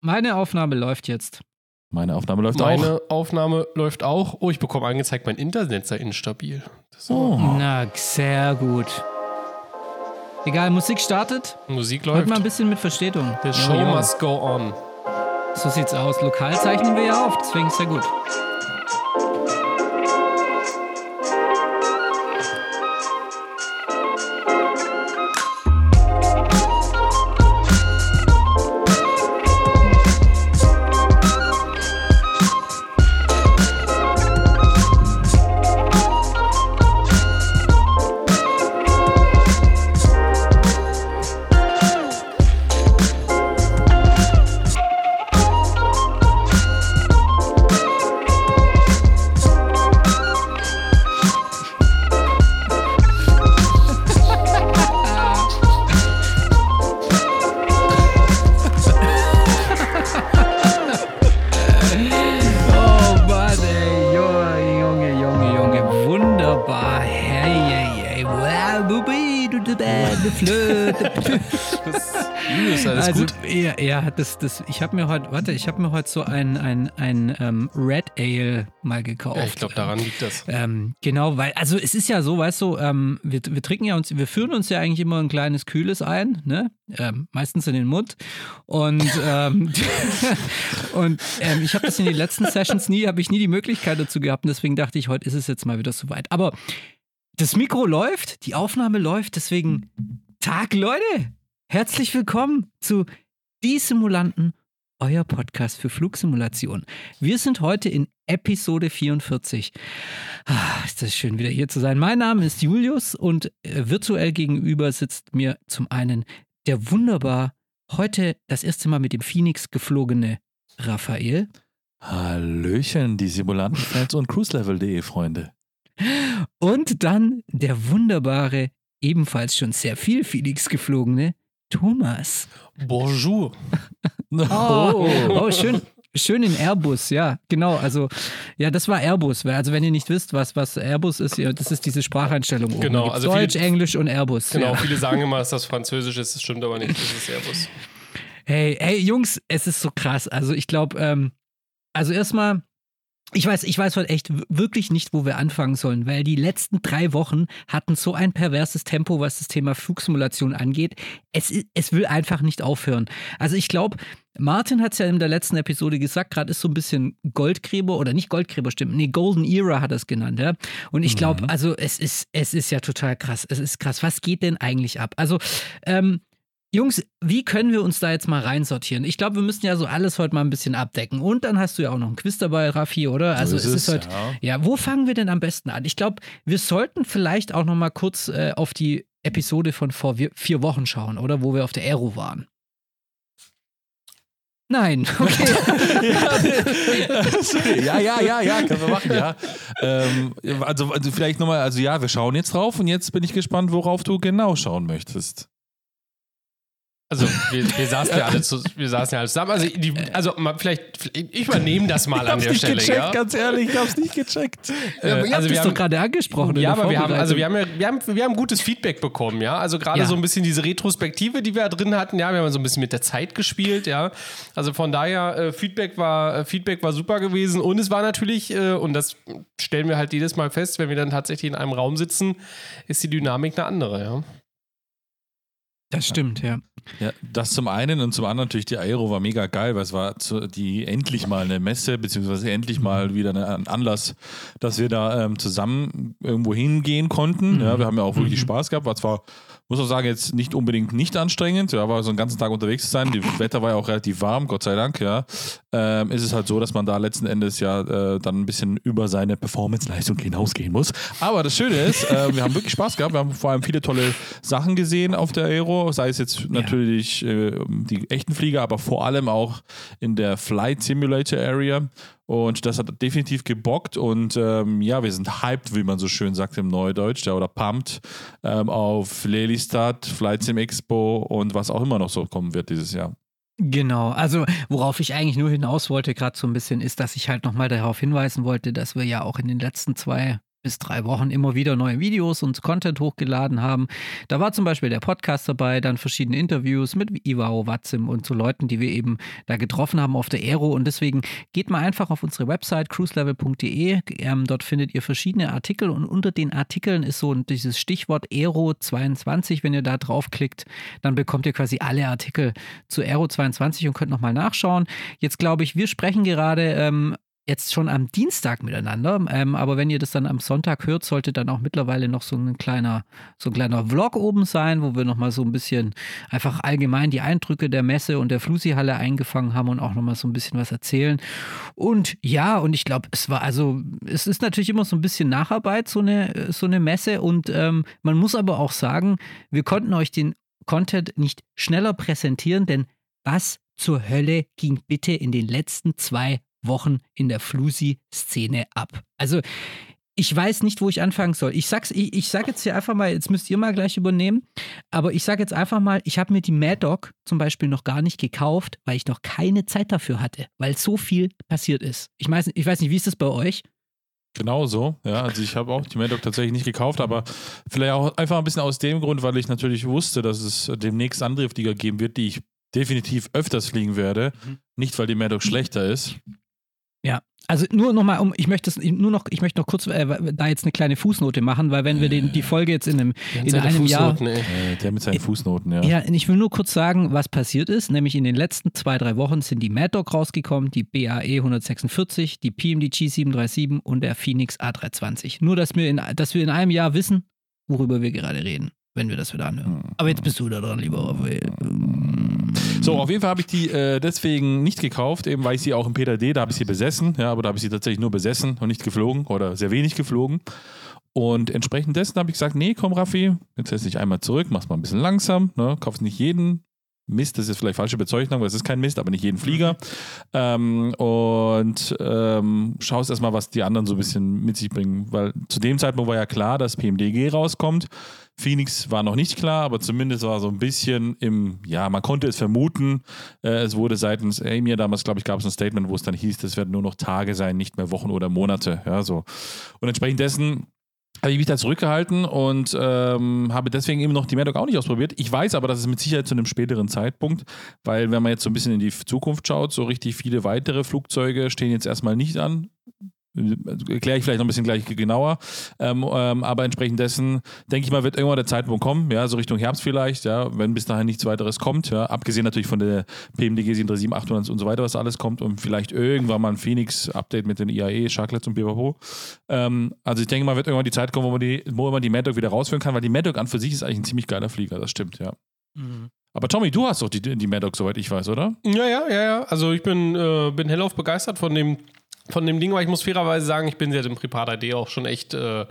meine Aufnahme läuft jetzt. Meine Aufnahme läuft Meine auch. Aufnahme läuft auch. Oh, ich bekomme angezeigt, mein Internet sei instabil. Das Oh. Na, sehr gut. Egal, Musik startet. Musik läuft. mal ein bisschen mit Verstetung. The show jo. must go on. So sieht's aus. Lokal zeichnen wir ja auf, deswegen ist ja gut. Das, das, ich habe mir heute, warte, ich habe mir heute so ein, ein, ein ähm, Red Ale mal gekauft. Ja, ich glaube, daran liegt das. Ähm, genau, weil, also es ist ja so, weißt du, ähm, wir, wir trinken ja uns, wir führen uns ja eigentlich immer ein kleines Kühles ein, ne? Ähm, meistens in den Mund. Und, ähm, und ich habe das in den letzten Sessions nie, habe ich nie die Möglichkeit dazu gehabt und deswegen dachte ich, heute ist es jetzt mal wieder soweit. Aber das Mikro läuft, die Aufnahme läuft, deswegen Tag, Leute! Herzlich willkommen zu Die Simulanten, euer Podcast für Flugsimulation. Wir sind heute in Episode 44. Ah, ist das schön, wieder hier zu sein. Mein Name ist Julius und äh, virtuell gegenüber sitzt mir zum einen der wunderbar heute das erste Mal mit dem Phoenix geflogene Raphael Hallöchen, die Simulantenfans und cruiselevel.de Freunde. und dann der wunderbare, ebenfalls schon sehr viel Phoenix geflogene Thomas. Bonjour. Oh, oh schön. Schön in Airbus, ja, genau. Also, ja, das war Airbus. Also, wenn ihr nicht wisst, was, was Airbus ist, das ist diese Spracheinstellung. Oben. Genau, also viele- Deutsch, Englisch und Airbus. Genau, Ja. viele sagen immer, dass das Französisch ist. Das stimmt aber nicht. Das ist Airbus. Hey, hey, Jungs, es ist so krass. Also, ich glaube, ähm, also erstmal, ich weiß, ich weiß heute echt wirklich nicht, wo wir anfangen sollen, weil die letzten drei Wochen hatten so ein perverses Tempo, was das Thema Flugsimulation angeht. Es, es will einfach nicht aufhören. Also ich glaube, Martin hat es ja in der letzten Episode gesagt, gerade ist so ein bisschen Goldgräber oder nicht Goldgräber, stimmt. Nee, Golden Era hat er es genannt, ja. Und ich glaube, also es ist, es ist ja total krass. Es ist krass. Was geht denn eigentlich ab? Also, ähm, Jungs, wie können wir uns da jetzt mal reinsortieren? Ich glaube, wir müssen ja so alles heute mal ein bisschen abdecken. Und dann hast du ja auch noch ein Quiz dabei, Raffi, oder? Also ist es ist es, heute. ja. Ja, wo fangen wir denn am besten an? Ich glaube, wir sollten vielleicht auch noch mal kurz äh, auf die Episode von vor vi- vier Wochen schauen, oder? Wo wir auf der Aero waren. Nein, okay. ja, ja, ja, ja, können wir machen, ja. Ähm, also, also vielleicht nochmal, also ja, wir schauen jetzt drauf und jetzt bin ich gespannt, worauf du genau schauen möchtest. Also, wir, wir, saßen ja alle zu, wir saßen ja alle zusammen. Also, die, also mal vielleicht, ich übernehme das mal an der Stelle. ja? ganz ehrlich, ich hab's nicht gecheckt. Äh, Ihr also, habt wir es haben, doch gerade angesprochen. Ja, aber wir haben, also wir haben, ja, wir, haben, wir haben gutes Feedback bekommen, ja. Also gerade Ja. so ein bisschen diese Retrospektive, die wir da drin hatten, ja, wir haben so ein bisschen mit der Zeit gespielt, ja. Also von daher, äh, Feedback war, äh, Feedback war super gewesen und es war natürlich, äh, und das stellen wir halt jedes Mal fest, wenn wir dann tatsächlich in einem Raum sitzen, ist die Dynamik eine andere, ja. Das stimmt, ja. Ja, das zum einen und zum anderen natürlich die Aero war mega geil, weil es war zu, die endlich mal eine Messe, beziehungsweise endlich mal wieder eine, ein Anlass, dass wir da ähm, zusammen irgendwo hingehen konnten. Ja, wir haben ja auch wirklich Spaß gehabt, war zwar, muss auch sagen, jetzt nicht unbedingt nicht anstrengend, ja, war so einen ganzen Tag unterwegs zu sein. Das Wetter war ja auch relativ warm, Gott sei Dank, ja. Ähm, ist es halt so, dass man da letzten Endes ja äh, dann ein bisschen über seine Performance-Leistung hinausgehen muss. Aber das Schöne ist, äh, wir haben wirklich Spaß gehabt. Wir haben vor allem viele tolle Sachen gesehen auf der Aero, sei es jetzt natürlich äh, die echten Flieger, aber vor allem auch in der Flight Simulator Area. Und das hat definitiv gebockt und ähm, ja, wir sind hyped, wie man so schön sagt im Neudeutsch, ja, oder pumped ähm, auf Lelystad, Flight Sim Expo und was auch immer noch so kommen wird dieses Jahr. Genau, also worauf ich eigentlich nur hinaus wollte, gerade so ein bisschen, ist, dass ich halt nochmal darauf hinweisen wollte, dass wir ja auch in den letzten zwei bis drei Wochen immer wieder neue Videos und Content hochgeladen haben. Da war zum Beispiel der Podcast dabei, dann verschiedene Interviews mit Iwao Watzim und so Leuten, die wir eben da getroffen haben auf der Aero. Und deswegen geht mal einfach auf unsere Website cruiselevel.de. Ähm, dort findet ihr verschiedene Artikel und unter den Artikeln ist so dieses Stichwort Aero 22. Wenn ihr da draufklickt, dann bekommt ihr quasi alle Artikel zu Aero 22 und könnt nochmal nachschauen. Jetzt glaube ich, wir sprechen gerade ähm, jetzt schon am Dienstag miteinander, ähm, aber wenn ihr das dann am Sonntag hört, sollte dann auch mittlerweile noch so ein kleiner, so ein kleiner Vlog oben sein, wo wir nochmal so ein bisschen einfach allgemein die Eindrücke der Messe und der Flusi-Halle eingefangen haben und auch nochmal so ein bisschen was erzählen. Und ja, und ich glaube, es war also, es ist natürlich immer so ein bisschen Nacharbeit, so eine, so eine Messe und ähm, man muss aber auch sagen, wir konnten euch den Content nicht schneller präsentieren, denn was zur Hölle ging bitte in den letzten zwei Wochen in der Flusi-Szene ab. Also ich weiß nicht, wo ich anfangen soll. Ich sag's, ich, ich sag jetzt hier einfach mal, jetzt müsst ihr mal gleich übernehmen, aber ich sage jetzt einfach mal, ich habe mir die Mad Dog zum Beispiel noch gar nicht gekauft, weil ich noch keine Zeit dafür hatte, weil so viel passiert ist. Ich weiß, ich weiß nicht, wie ist das bei euch? Genau so, ja. Also ich habe auch die Mad Dog tatsächlich nicht gekauft, aber vielleicht auch einfach ein bisschen aus dem Grund, weil ich natürlich wusste, dass es demnächst andere Flieger geben wird, die ich definitiv öfters fliegen werde. Mhm. Nicht, weil die Mad Dog schlechter ist, also nur noch mal um, ich möchte nur noch, ich möchte noch kurz äh, da jetzt eine kleine Fußnote machen, weil wenn wir den, die Folge jetzt in einem, in einem Jahr, äh, der mit seinen Fußnoten, ja. Ja, ich will nur kurz sagen, was passiert ist. Nämlich in den letzten zwei drei Wochen sind die Mad Dog rausgekommen, die BAE 146, die PMDG 737 und der Phoenix A320. Nur, dass wir in, dass wir in einem Jahr wissen, worüber wir gerade reden wenn wir das wieder anhören. Aber jetzt bist du da dran, lieber Raphael. So, auf jeden Fall habe ich die äh, deswegen nicht gekauft, eben weil ich sie auch im PDD, da habe ich sie besessen, ja, aber da habe ich sie tatsächlich nur besessen und nicht geflogen oder sehr wenig geflogen. Und entsprechend dessen habe ich gesagt, nee, komm Raffi, jetzt setz dich einmal zurück, mach's mal ein bisschen langsam, ne, kaufst nicht jeden Mist, das ist vielleicht falsche Bezeichnung, weil es ist kein Mist, aber nicht jeden Flieger. Ähm, und ähm, schaust erstmal, was die anderen so ein bisschen mit sich bringen. Weil zu dem Zeitpunkt war ja klar, dass PMDG rauskommt. Phoenix war noch nicht klar, aber zumindest war so ein bisschen im, ja, man konnte es vermuten. Äh, es wurde seitens Amir damals, glaube ich, gab es ein Statement, wo es dann hieß, das werden nur noch Tage sein, nicht mehr Wochen oder Monate. Ja, so. Und entsprechend dessen habe ich mich da zurückgehalten und ähm, habe deswegen eben noch die Mad auch nicht ausprobiert. Ich weiß aber, dass es mit Sicherheit zu einem späteren Zeitpunkt, weil wenn man jetzt so ein bisschen in die Zukunft schaut, so richtig viele weitere Flugzeuge stehen jetzt erstmal nicht an erkläre ich vielleicht noch ein bisschen gleich genauer. Ähm, ähm, aber entsprechend dessen, denke ich mal, wird irgendwann der Zeitpunkt kommen, ja, so Richtung Herbst vielleicht, ja, wenn bis dahin nichts weiteres kommt, ja, abgesehen natürlich von der PMDG 737, 800 und so weiter, was alles kommt und vielleicht irgendwann mal ein Phoenix-Update mit den IAE, Sharklets und BWO. Ähm, also ich denke mal, wird irgendwann die Zeit kommen, wo man die, wo man die Mad wieder rausführen kann, weil die Mad an für sich ist eigentlich ein ziemlich geiler Flieger, das stimmt, ja. Mhm. Aber Tommy, du hast doch die, die Mad soweit ich weiß, oder? Ja, ja, ja, ja. Also ich bin, äh, bin hellauf begeistert von dem von dem Ding, weil ich muss fairerweise sagen, ich bin seit dem Privat ID auch schon echt, äh,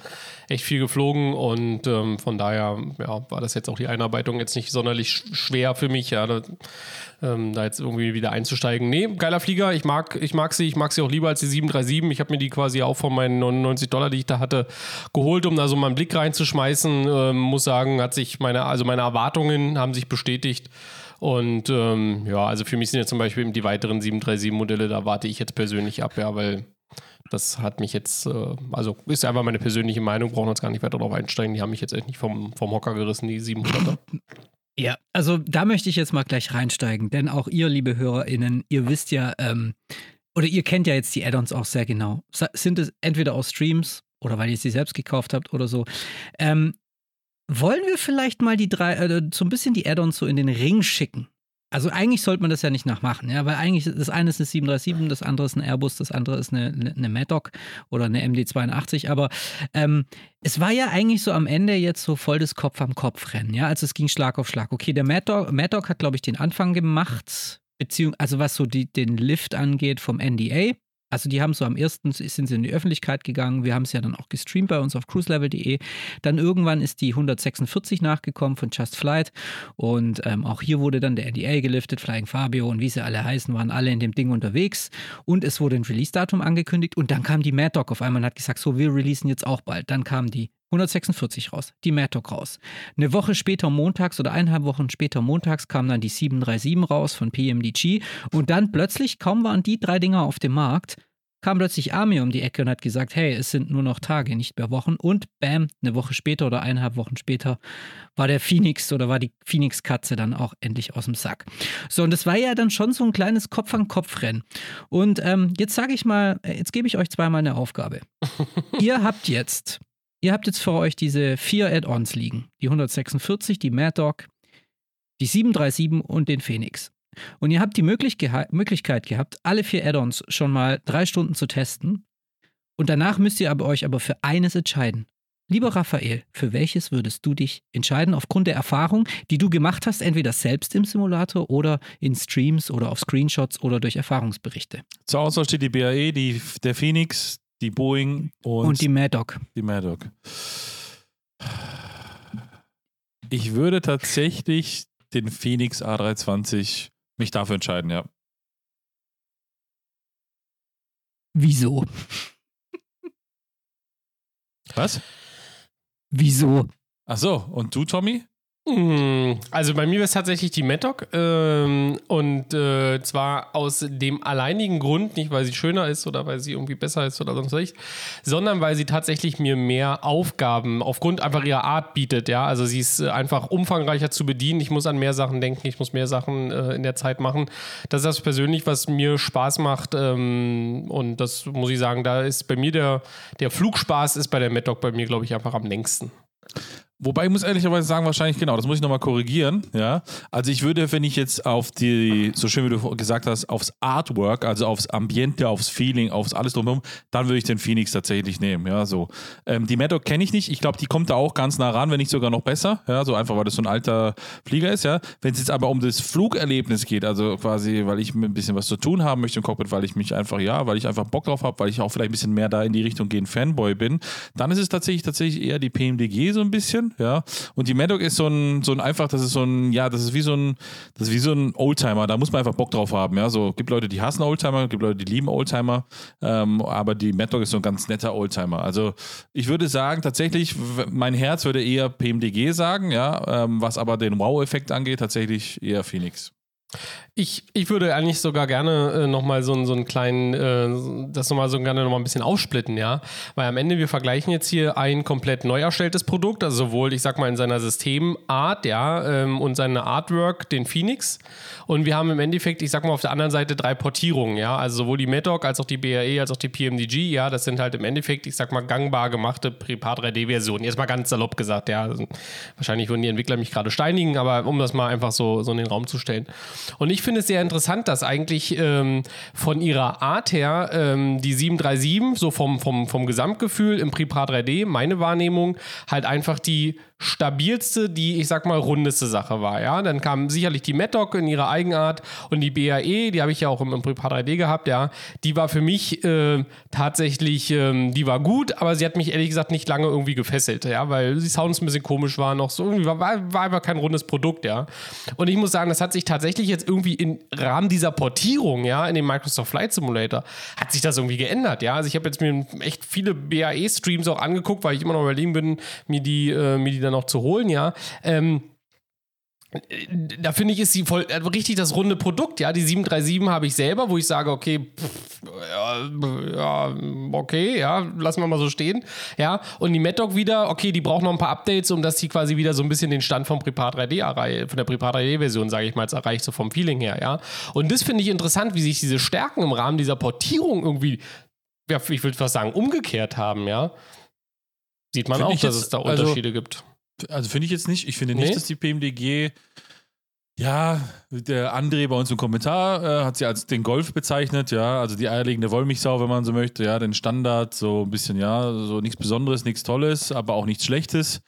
echt viel geflogen und ähm, von daher ja, war das jetzt auch die Einarbeitung jetzt nicht sonderlich schwer für mich, ja, da, ähm, da, jetzt irgendwie wieder einzusteigen. Nee, geiler Flieger, ich mag, ich mag sie, ich mag sie auch lieber als die 737. Ich habe mir die quasi auch von meinen 99 Dollar, die ich da hatte, geholt, um da so mal einen Blick reinzuschmeißen. Ähm, muss sagen, hat sich meine, also meine Erwartungen haben sich bestätigt. Und ähm, ja, also für mich sind ja zum Beispiel die weiteren 737-Modelle, da warte ich jetzt persönlich ab, ja, weil das hat mich jetzt, äh, also ist einfach meine persönliche Meinung, brauchen wir uns gar nicht weiter darauf einsteigen. Die haben mich jetzt echt nicht vom, vom Hocker gerissen, die 700er. Ja, also da möchte ich jetzt mal gleich reinsteigen, denn auch ihr, liebe HörerInnen, ihr wisst ja, ähm, oder ihr kennt ja jetzt die Add-ons auch sehr genau. Sind es entweder aus Streams oder weil ihr sie selbst gekauft habt oder so. Ähm, wollen wir vielleicht mal die drei, äh, so ein bisschen die Add-ons so in den Ring schicken? Also eigentlich sollte man das ja nicht nachmachen, ja, weil eigentlich das eine ist eine 737, das andere ist ein Airbus, das andere ist eine, eine Maddock oder eine MD82, aber ähm, es war ja eigentlich so am Ende jetzt so voll das Kopf am Kopf rennen, ja, also es ging Schlag auf Schlag. Okay, der Maddock, Maddock hat, glaube ich, den Anfang gemacht, beziehungsweise, also was so die, den Lift angeht vom NDA, also die haben so am ersten sind sie in die Öffentlichkeit gegangen. Wir haben es ja dann auch gestreamt bei uns auf cruiselevel.de. Dann irgendwann ist die 146 nachgekommen von Just Flight und ähm, auch hier wurde dann der NDA geliftet, Flying Fabio und wie sie alle heißen, waren alle in dem Ding unterwegs und es wurde ein Release-Datum angekündigt und dann kam die Mad Dog auf einmal und hat gesagt, so wir releasen jetzt auch bald. Dann kam die 146 raus, die Dog raus. Eine Woche später montags oder eineinhalb Wochen später montags kam dann die 737 raus von PMDG und dann plötzlich, kaum waren die drei Dinger auf dem Markt, kam plötzlich Army um die Ecke und hat gesagt, hey, es sind nur noch Tage, nicht mehr Wochen. Und bam, eine Woche später oder eineinhalb Wochen später war der Phoenix oder war die Phoenix-Katze dann auch endlich aus dem Sack. So, und das war ja dann schon so ein kleines Kopf-an-Kopf-Rennen. Und ähm, jetzt sage ich mal, äh, jetzt gebe ich euch zweimal eine Aufgabe. ihr habt jetzt, ihr habt jetzt vor euch diese vier Add-ons liegen. Die 146, die Mad Dog, die 737 und den Phoenix. Und ihr habt die Möglich Möglichkeit gehabt, alle vier Add-ons schon mal drei Stunden zu testen. Und danach müsst ihr aber euch aber für eines entscheiden. Lieber Raphael, für welches würdest du dich entscheiden aufgrund der Erfahrung, die du gemacht hast, entweder selbst im Simulator oder in Streams oder auf Screenshots oder durch Erfahrungsberichte? Zur Auswahl steht die BAE, die, der Phoenix, die Boeing und, und die Maddock. Die Maddock. Ich würde tatsächlich den Phoenix A320 mich dafür entscheiden, ja. Wieso? Was? Wieso? Ach so, und du, Tommy? Hm, also bei mir es tatsächlich die Mattock ähm, und äh, zwar aus dem alleinigen Grund, nicht weil sie schöner ist oder weil sie irgendwie besser ist oder sonst was, sondern weil sie tatsächlich mir mehr Aufgaben aufgrund einfach ihrer Art bietet. Ja, also sie ist äh, einfach umfangreicher zu bedienen. Ich muss an mehr Sachen denken, ich muss mehr Sachen äh, in der Zeit machen. Das ist das persönlich, was mir Spaß macht ähm, und das muss ich sagen, da ist bei mir der der Flugspaß ist bei der Mattock bei mir glaube ich einfach am längsten. Wobei ich muss ehrlicherweise sagen, wahrscheinlich genau, das muss ich nochmal korrigieren. Ja, also ich würde, wenn ich jetzt auf die, so schön wie du gesagt hast, aufs Artwork, also aufs Ambiente, aufs Feeling, aufs alles drumherum, dann würde ich den Phoenix tatsächlich nehmen. Ja, so. Ähm, die Maddock kenne ich nicht. Ich glaube, die kommt da auch ganz nah ran, wenn nicht sogar noch besser. Ja, so einfach, weil das so ein alter Flieger ist. Ja, wenn es jetzt aber um das Flugerlebnis geht, also quasi, weil ich ein bisschen was zu tun haben möchte im Cockpit, weil ich mich einfach, ja, weil ich einfach Bock drauf habe, weil ich auch vielleicht ein bisschen mehr da in die Richtung gehen Fanboy bin, dann ist es tatsächlich tatsächlich eher die PMDG so ein bisschen ja. Und die Maddock ist so ein, so ein einfach, das ist so ein, ja, das ist wie so ein, das ist wie so ein Oldtimer, da muss man einfach Bock drauf haben, ja. So, gibt Leute, die hassen Oldtimer, gibt Leute, die lieben Oldtimer, ähm, aber die Maddock ist so ein ganz netter Oldtimer. Also, ich würde sagen, tatsächlich, mein Herz würde eher PMDG sagen, ja, ähm, was aber den Wow-Effekt angeht, tatsächlich eher Phoenix. Ich, ich würde eigentlich sogar gerne äh, nochmal so, so einen kleinen, äh, das nochmal so gerne nochmal ein bisschen aufsplitten, ja. Weil am Ende, wir vergleichen jetzt hier ein komplett neu erstelltes Produkt, also sowohl, ich sag mal, in seiner Systemart, ja, ähm, und seine Artwork, den Phoenix. Und wir haben im Endeffekt, ich sag mal, auf der anderen Seite drei Portierungen, ja. Also sowohl die Medoc als auch die BAE als auch die PMDG, ja, das sind halt im Endeffekt, ich sag mal, gangbar gemachte Prepar 3D-Versionen. Jetzt mal ganz salopp gesagt, ja. Also, wahrscheinlich würden die Entwickler mich gerade steinigen, aber um das mal einfach so, so in den Raum zu stellen. Und ich finde es sehr interessant, dass eigentlich ähm, von ihrer Art her ähm, die 737, so vom, vom, vom Gesamtgefühl im Prepar 3D, meine Wahrnehmung, halt einfach die stabilste, die, ich sag mal, rundeste Sache war. Ja? Dann kam sicherlich die Maddock in ihrer Eigenart und die BAE, die habe ich ja auch im, im Prepar 3D gehabt, ja. Die war für mich äh, tatsächlich, ähm, die war gut, aber sie hat mich ehrlich gesagt nicht lange irgendwie gefesselt, ja, weil die Sounds ein bisschen komisch waren, noch so irgendwie war, war einfach kein rundes Produkt, ja. Und ich muss sagen, das hat sich tatsächlich jetzt irgendwie im Rahmen dieser Portierung, ja, in dem Microsoft Flight Simulator, hat sich das irgendwie geändert, ja. Also ich habe jetzt mir echt viele BAE-Streams auch angeguckt, weil ich immer noch überlegen bin, mir die, äh, mir die dann noch zu holen, ja. Ähm, da finde ich, ist sie voll äh, richtig das runde Produkt. Ja, die 737 habe ich selber, wo ich sage, okay, pff, ja, okay, ja, lassen wir mal so stehen. Ja, und die MadDog wieder, okay, die braucht noch ein paar Updates, um dass sie quasi wieder so ein bisschen den Stand vom Prepar 3D erreicht, von der Prepar 3D-Version, sage ich mal, erreicht, so vom Feeling her, ja. Und das finde ich interessant, wie sich diese Stärken im Rahmen dieser Portierung irgendwie, ja, ich würde fast sagen, umgekehrt haben, ja. Sieht man Find auch, dass es da also Unterschiede also gibt. Also finde ich jetzt nicht. Ich finde nicht, nee? dass die PMDG ja, der André bei uns im Kommentar äh, hat sie als den Golf bezeichnet, ja, also die eierlegende Wollmilchsau, wenn man so möchte, ja, den Standard, so ein bisschen, ja, so nichts Besonderes, nichts Tolles, aber auch nichts Schlechtes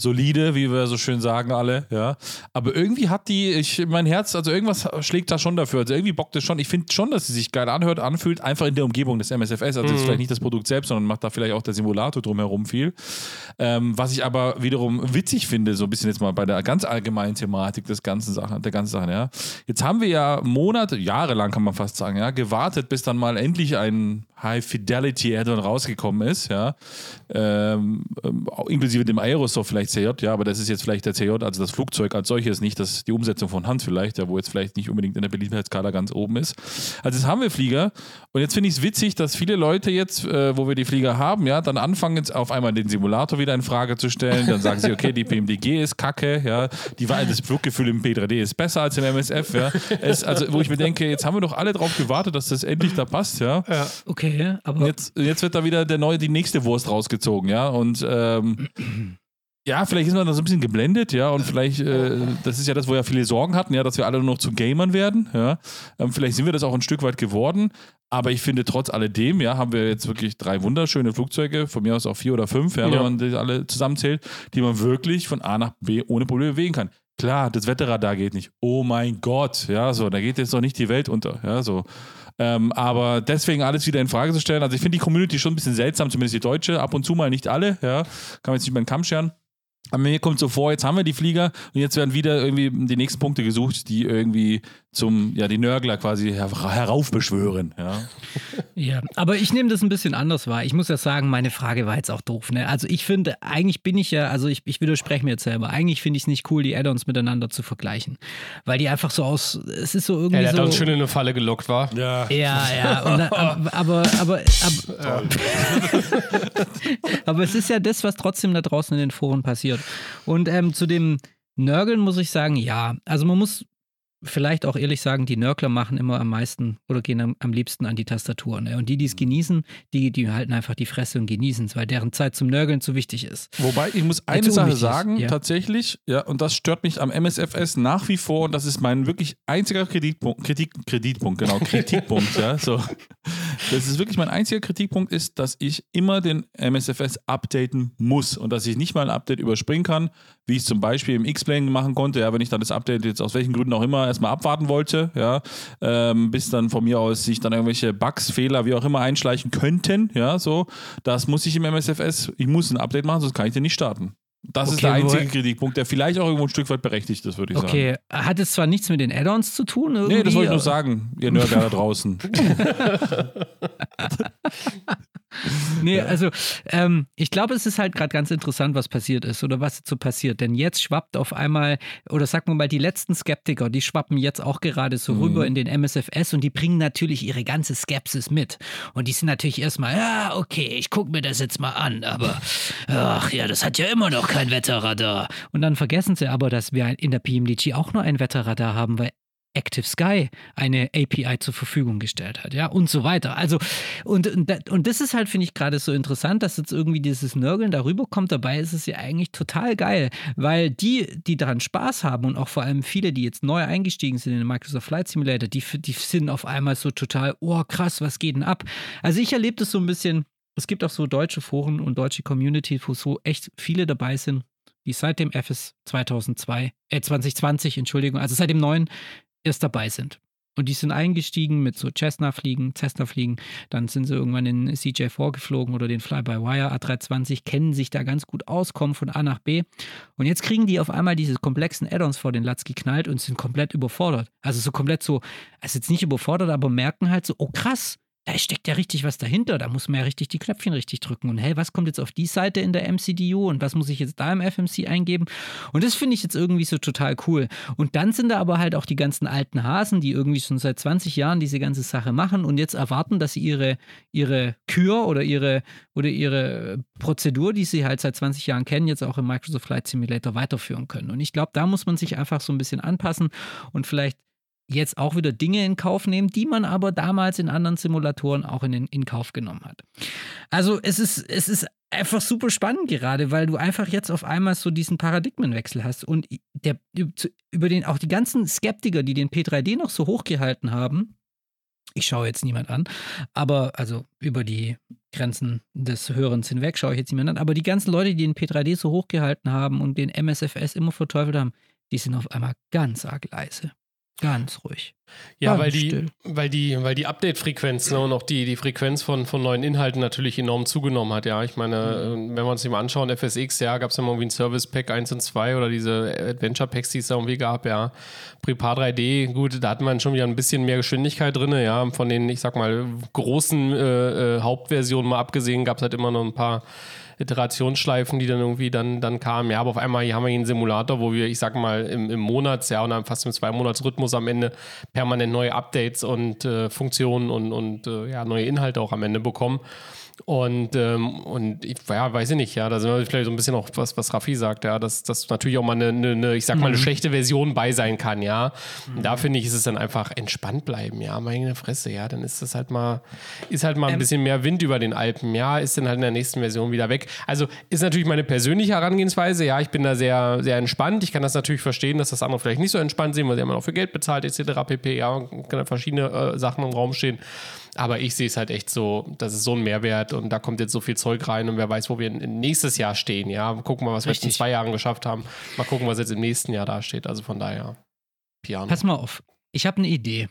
solide, wie wir so schön sagen alle, ja. Aber irgendwie hat die, ich, mein Herz, also irgendwas schlägt da schon dafür. Also irgendwie bockt es schon. Ich finde schon, dass sie sich geil anhört, anfühlt, einfach in der Umgebung des MSFS. Also mhm. ist vielleicht nicht das Produkt selbst, sondern macht da vielleicht auch der Simulator drumherum viel. Ähm, was ich aber wiederum witzig finde, so ein bisschen jetzt mal bei der ganz allgemeinen Thematik des ganzen Sachen, der ganzen Sachen, ja. Jetzt haben wir ja Monate, Jahre lang kann man fast sagen, ja, gewartet, bis dann mal endlich ein High Fidelity Add-on rausgekommen ist, ja, ähm, ähm, inklusive dem Aerosoft vielleicht CJ, ja, aber das ist jetzt vielleicht der CJ, also das Flugzeug als solches, nicht das, die Umsetzung von Hand vielleicht, ja, wo jetzt vielleicht nicht unbedingt in der Beliebtheitskala ganz oben ist. Also jetzt haben wir Flieger und jetzt finde ich es witzig, dass viele Leute jetzt, äh, wo wir die Flieger haben, ja, dann anfangen jetzt auf einmal den Simulator wieder in Frage zu stellen, dann sagen sie, okay, die PMDG ist kacke, ja, die, das Fluggefühl im P3D ist besser als im MSF, ja, es, also wo ich mir denke, jetzt haben wir doch alle drauf gewartet, dass das endlich da passt, ja. ja. Okay, aber. Jetzt, jetzt wird da wieder der neue, die nächste Wurst rausgezogen, ja. Und ähm, ja, vielleicht ist man da so ein bisschen geblendet, ja, und vielleicht, äh, das ist ja das, wo ja viele Sorgen hatten, ja, dass wir alle nur noch zu Gamern werden, ja. Ähm, vielleicht sind wir das auch ein Stück weit geworden, aber ich finde, trotz alledem, ja, haben wir jetzt wirklich drei wunderschöne Flugzeuge, von mir aus auch vier oder fünf, ja, ja. wenn man die alle zusammenzählt, die man wirklich von A nach B ohne Probleme bewegen kann. Klar, das Wetterradar geht nicht. Oh mein Gott, ja, so, da geht jetzt doch nicht die Welt unter, ja, so. Ähm, aber deswegen alles wieder in Frage zu stellen. Also ich finde die Community schon ein bisschen seltsam, zumindest die deutsche, ab und zu mal nicht alle, ja. Kann man jetzt nicht über den Kamm scheren. Aber mir kommt so vor, jetzt haben wir die Flieger und jetzt werden wieder irgendwie die nächsten Punkte gesucht, die irgendwie zum, ja, die Nörgler quasi her heraufbeschwören. Ja. ja, aber ich nehme das ein bisschen anders wahr. Ich muss ja sagen, meine Frage war jetzt auch doof. Ne? Also ich finde, eigentlich bin ich ja, also ich, ich widerspreche mir jetzt selber, eigentlich finde ich es nicht cool, die Add-ons miteinander zu vergleichen. Weil die einfach so aus, es ist so irgendwie. Ja, der so, hat uns schön in eine Falle gelockt, war. Ja, ja. ja und, aber, aber, aber, aber, aber es ist ja das, was trotzdem da draußen in den Foren passiert. Und ähm, zu dem Nörgeln muss ich sagen, ja. Also man muss vielleicht auch ehrlich sagen, die Nörgler machen immer am meisten oder gehen am, am liebsten an die Tastatur. Ne? Und die, die es genießen, die, die halten einfach die Fresse und genießen es, weil deren Zeit zum Nörgeln zu wichtig ist. Wobei, ich muss eine Sache sagen, ja. tatsächlich, ja, und das stört mich am MSFS nach wie vor, und das ist mein wirklich einziger Kritikpunkt, Kritik, Kreditpunkt, genau, Kritikpunkt, ja, so. Das ist wirklich mein einziger Kritikpunkt ist, dass ich immer den MSFS updaten muss und dass ich nicht mal ein Update überspringen kann, wie ich es zum Beispiel im X-Plane machen konnte, ja, wenn ich dann das Update jetzt aus welchen Gründen auch immer erstmal abwarten wollte, ja, ähm, bis dann von mir aus sich dann irgendwelche Bugs, Fehler, wie auch immer einschleichen könnten, ja, so. Das muss ich im MSFS, ich muss ein Update machen, sonst kann ich den nicht starten. Das okay, ist der einzige Kritikpunkt, der vielleicht auch irgendwo ein Stück weit berechtigt ist, würde ich okay. sagen. Okay, hat es zwar nichts mit den Add-ons zu tun? Irgendwie, nee, das wollte ich nur sagen, ihr Nerd da draußen. nee, also ähm, ich glaube, es ist halt gerade ganz interessant, was passiert ist oder was so passiert. Denn jetzt schwappt auf einmal, oder sagen wir mal, die letzten Skeptiker, die schwappen jetzt auch gerade so mhm. rüber in den MSFS und die bringen natürlich ihre ganze Skepsis mit. Und die sind natürlich erstmal, ja, okay, ich gucke mir das jetzt mal an, aber ach ja, das hat ja immer noch kein Wetterradar. Und dann vergessen sie aber, dass wir in der PMDG auch nur ein Wetterradar haben, weil Active Sky eine API zur Verfügung gestellt hat, ja, und so weiter. Also, und, und das ist halt, finde ich, gerade so interessant, dass jetzt irgendwie dieses Nörgeln darüber kommt. Dabei ist es ja eigentlich total geil, weil die, die daran Spaß haben und auch vor allem viele, die jetzt neu eingestiegen sind in den Microsoft Flight Simulator, die, die sind auf einmal so total, oh krass, was geht denn ab? Also, ich erlebe das so ein bisschen. Es gibt auch so deutsche Foren und deutsche Community, wo so echt viele dabei sind, die seit dem FS 2002, äh 2020, Entschuldigung, also seit dem neuen erst dabei sind. Und die sind eingestiegen mit so Cessna-Fliegen, Cessna-Fliegen. Dann sind sie irgendwann in CJ4 geflogen oder den Fly-by-Wire A320, kennen sich da ganz gut aus, kommen von A nach B. Und jetzt kriegen die auf einmal diese komplexen Add-ons vor den Latz geknallt und sind komplett überfordert. Also so komplett so, also jetzt nicht überfordert, aber merken halt so, oh krass, da steckt ja richtig was dahinter. Da muss man ja richtig die Knöpfchen richtig drücken. Und hey, was kommt jetzt auf die Seite in der MCDU und was muss ich jetzt da im FMC eingeben? Und das finde ich jetzt irgendwie so total cool. Und dann sind da aber halt auch die ganzen alten Hasen, die irgendwie schon seit 20 Jahren diese ganze Sache machen und jetzt erwarten, dass sie ihre, ihre Kür oder ihre, oder ihre Prozedur, die sie halt seit 20 Jahren kennen, jetzt auch im Microsoft Flight Simulator weiterführen können. Und ich glaube, da muss man sich einfach so ein bisschen anpassen und vielleicht jetzt auch wieder Dinge in Kauf nehmen, die man aber damals in anderen Simulatoren auch in, in Kauf genommen hat. Also es ist, es ist einfach super spannend gerade, weil du einfach jetzt auf einmal so diesen Paradigmenwechsel hast und der, über den auch die ganzen Skeptiker, die den P3D noch so hochgehalten haben, ich schaue jetzt niemand an, aber also über die Grenzen des Hörens hinweg schaue ich jetzt niemand an, aber die ganzen Leute, die den P3D so hochgehalten haben und den MSFS immer verteufelt haben, die sind auf einmal ganz arg leise. Ganz ruhig. Ja, Ganz weil die, still. weil die, weil die Update-Frequenz ne, und auch die, die Frequenz von, von neuen Inhalten natürlich enorm zugenommen hat. Ja, ich meine, äh, wenn wir uns die mal anschauen, FSX, ja, gab es ja mal irgendwie ein Service Pack 1 und 2 oder diese Adventure Packs, die es da irgendwie gab, ja. Prepar 3D, gut, da hat man schon wieder ein bisschen mehr Geschwindigkeit drin, ja. Von den, ich sag mal, großen äh, äh, Hauptversionen mal abgesehen, gab es halt immer noch ein paar Iterationsschleifen, die dann irgendwie dann, dann kamen. Ja, aber auf einmal hier haben wir hier einen Simulator, wo wir, ich sag mal, im, im Monats, ja, und dann fast im Zwei-Monats-Rhythmus am Ende permanent neue Updates und äh, Funktionen und, und äh, ja, neue Inhalte auch am Ende bekommen. Und, ähm, und ich ja, weiß ich nicht, ja, da sind wir vielleicht so ein bisschen auch was, was Raffi sagt, ja, dass das natürlich auch mal eine, eine, eine, ich sag mal, eine schlechte Version bei sein kann, ja. Und da finde ich, ist es dann einfach entspannt bleiben, ja, meine Fresse, ja, dann ist das halt mal, ist halt mal ein Ähm. bisschen mehr Wind über den Alpen, ja, ist dann halt in der nächsten Version wieder weg. Also ist natürlich meine persönliche Herangehensweise, ja, ich bin da sehr, sehr entspannt. Ich kann das natürlich verstehen, dass das andere vielleicht nicht so entspannt sehen, weil sie haben auch für Geld bezahlt, etc. pp, ja, und können da verschiedene äh, Sachen im Raum stehen. Aber ich sehe es halt echt so, das ist so ein Mehrwert und da kommt jetzt so viel Zeug rein und wer weiß, wo wir nächstes Jahr stehen. Ja, gucken wir, was wir jetzt in Richtig. zwei Jahren geschafft haben. Mal gucken, was jetzt im nächsten Jahr da steht. Also von daher, Piano. Pass mal auf. Ich habe eine Idee.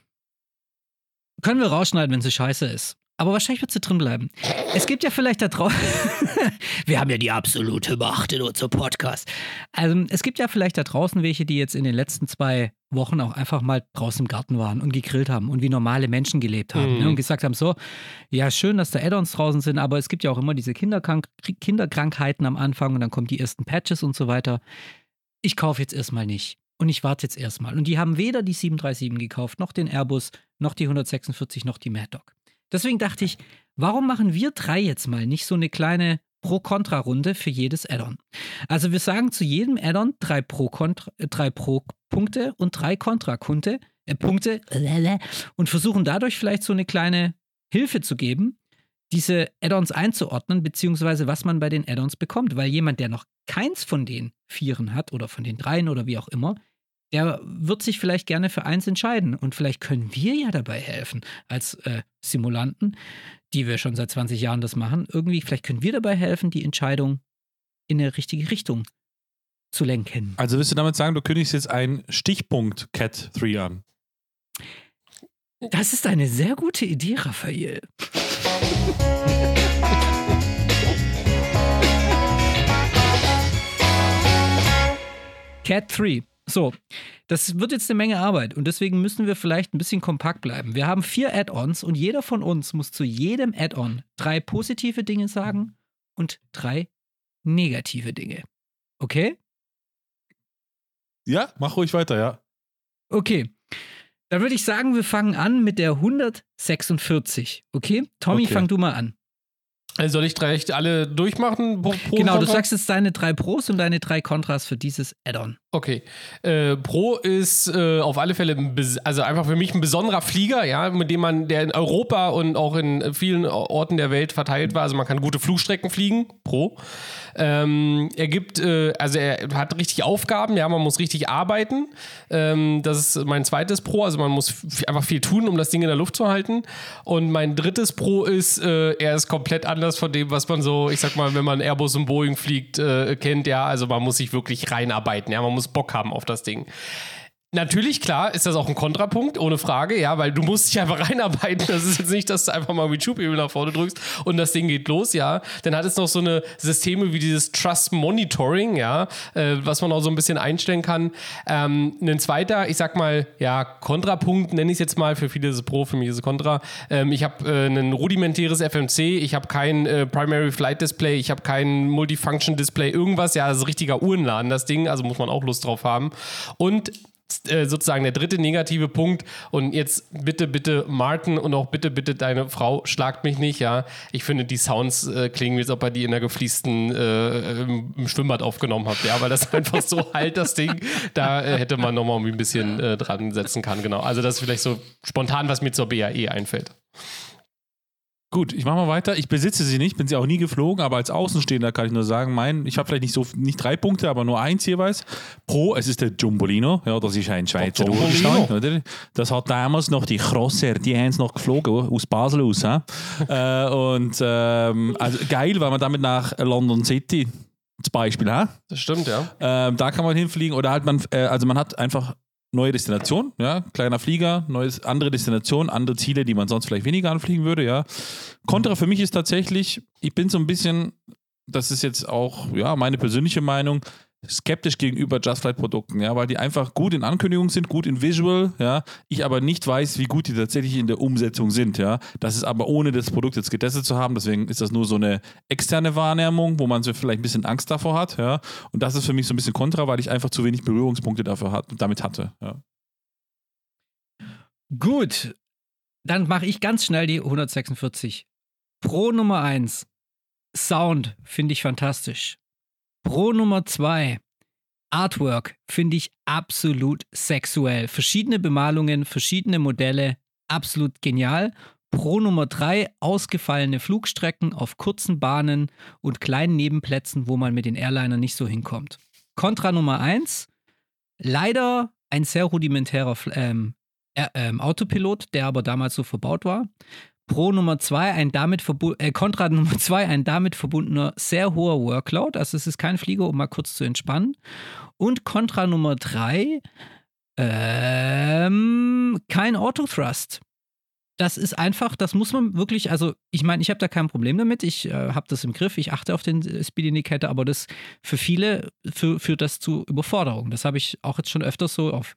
Können wir rausschneiden, wenn sie scheiße ist. Aber wahrscheinlich wird sie drin bleiben. Es gibt ja vielleicht da draußen. wir haben ja die absolute Macht in unserem Podcast. Also, es gibt ja vielleicht da draußen welche, die jetzt in den letzten zwei Wochen auch einfach mal draußen im Garten waren und gegrillt haben und wie normale Menschen gelebt haben. Mhm. Ne? Und gesagt haben: So, ja, schön, dass da Add-ons draußen sind, aber es gibt ja auch immer diese Kinderkrank Kinderkrankheiten am Anfang und dann kommen die ersten Patches und so weiter. Ich kaufe jetzt erstmal nicht. Und ich warte jetzt erstmal. Und die haben weder die 737 gekauft, noch den Airbus, noch die 146, noch die Mad Dog. Deswegen dachte ich, warum machen wir drei jetzt mal nicht so eine kleine Pro-Kontra-Runde für jedes Add-on? Also wir sagen zu jedem Add-on drei äh, drei Pro-Punkte und drei Kontra-Punkte äh, Punkte, und versuchen dadurch vielleicht so eine kleine Hilfe zu geben, diese Add-ons einzuordnen, beziehungsweise was man bei den Add-ons bekommt. Weil jemand, der noch keins von den Vieren hat oder von den Dreien oder wie auch immer, der wird sich vielleicht gerne für eins entscheiden. Und vielleicht können wir ja dabei helfen, als äh, Simulanten, die wir schon seit 20 Jahren das machen. Irgendwie, vielleicht können wir dabei helfen, die Entscheidung in eine richtige Richtung zu lenken. Also willst du damit sagen, du kündigst jetzt einen Stichpunkt Cat 3 an? Das ist eine sehr gute Idee, Raphael. Cat 3. So, das wird jetzt eine Menge Arbeit und deswegen müssen wir vielleicht ein bisschen kompakt bleiben. Wir haben vier Add-ons und jeder von uns muss zu jedem Add-on drei positive Dinge sagen und drei negative Dinge. Okay? Ja, mach ruhig weiter, ja. Okay. Dann würde ich sagen, wir fangen an mit der 146. Okay? Tommy, Okay. fang du mal an. Also soll ich drei echt alle durchmachen? Pro, pro genau, du Kontra? sagst jetzt deine drei Pros und deine drei Kontras für dieses Add-on. Okay. Äh, Pro ist äh, auf alle Fälle, also einfach für mich ein besonderer Flieger, ja, mit dem man, der in Europa und auch in vielen Orten der Welt verteilt war. Also man kann gute Flugstrecken fliegen. Pro. Ähm, er gibt, äh, also er hat richtig Aufgaben, ja, man muss richtig arbeiten. Ähm, das ist mein zweites Pro, also man muss einfach viel tun, um das Ding in der Luft zu halten. Und mein drittes Pro ist, äh, er ist komplett anders von dem, was man so, ich sag mal, wenn man Airbus und Boeing fliegt, äh, kennt, ja, also man muss sich wirklich reinarbeiten, ja, man muss Bock haben auf das Ding. Natürlich, klar, ist das auch ein Kontrapunkt, ohne Frage, ja, weil du musst dich einfach reinarbeiten. Das ist jetzt nicht, dass du einfach mal mit Schubhebel nach vorne drückst und das Ding geht los, ja. Dann hat es noch so eine Systeme wie dieses Trust Monitoring, ja, äh, was man auch so ein bisschen einstellen kann. Ähm, ein zweiter, ich sag mal, ja, Kontrapunkt, nenne ich es jetzt mal, für viele ist es Pro, für mich ist es Kontra. Ähm, ich habe äh, ein rudimentäres FMC, ich habe kein äh, Primary Flight Display, ich habe kein Multifunction Display, irgendwas, ja, das ist ein richtiger Uhrenladen, das Ding, also muss man auch Lust drauf haben. Und sozusagen der dritte negative Punkt. Und jetzt bitte, bitte, Martin und auch bitte, bitte deine Frau, schlagt mich nicht, ja. Ich finde, die Sounds äh, klingen, wie als ob ihr die in der gefliesten äh, im, im Schwimmbad aufgenommen habt, ja, weil das einfach so halt, das Ding. Da äh, hätte man nochmal ein bisschen äh, dran setzen kann, genau. Also, das ist vielleicht so spontan, was mir zur BAE einfällt. Gut, ich mache mal weiter. Ich besitze sie nicht, bin sie auch nie geflogen, aber als Außenstehender kann ich nur sagen, mein, ich habe vielleicht nicht so nicht drei Punkte, aber nur eins jeweils. Pro, es ist der Jumbolino, ja, das ist ein Schweizer. Urgestein, oder? Das hat damals noch die Crosser, die haben es noch geflogen, aus Basel aus. äh, und ähm, also geil, weil man damit nach London City zum Beispiel, hä? Das stimmt, ja. Ähm, da kann man hinfliegen oder halt man, äh, also man hat einfach neue Destination, ja, kleiner Flieger, neues, andere Destination, andere Ziele, die man sonst vielleicht weniger anfliegen würde, ja. Contra für mich ist tatsächlich, ich bin so ein bisschen, das ist jetzt auch, ja, meine persönliche Meinung, skeptisch gegenüber Just Flight Produkten, ja, weil die einfach gut in Ankündigung sind, gut in Visual, ja, ich aber nicht weiß, wie gut die tatsächlich in der Umsetzung sind, ja. Das ist aber ohne das Produkt jetzt getestet zu haben, deswegen ist das nur so eine externe Wahrnehmung, wo man so vielleicht ein bisschen Angst davor hat, ja. Und das ist für mich so ein bisschen kontra, weil ich einfach zu wenig Berührungspunkte dafür hat, damit hatte, ja. Gut, dann mache ich ganz schnell die 146. Pro Nummer 1. Sound finde ich fantastisch. Pro Nummer 2. Artwork finde ich absolut sexuell. Verschiedene Bemalungen, verschiedene Modelle, absolut genial. Pro Nummer 3 ausgefallene Flugstrecken auf kurzen Bahnen und kleinen Nebenplätzen, wo man mit den Airlinern nicht so hinkommt. Kontra Nummer 1, leider ein sehr rudimentärer ähm, ähm, Autopilot, der aber damals so verbaut war. Pro Nummer zwei ein damit äh, Kontra Nummer zwei ein damit verbundener sehr hoher Workload. Also es ist kein Flieger, um mal kurz zu entspannen. Und Kontra Nummer drei ähm, kein Autothrust. Das ist einfach, das muss man wirklich, also ich meine, ich habe da kein Problem damit, ich äh, habe das im Griff, ich achte auf den Speed Indicator, aber das für viele führt das zu Überforderung. Das habe ich auch jetzt schon öfters so auf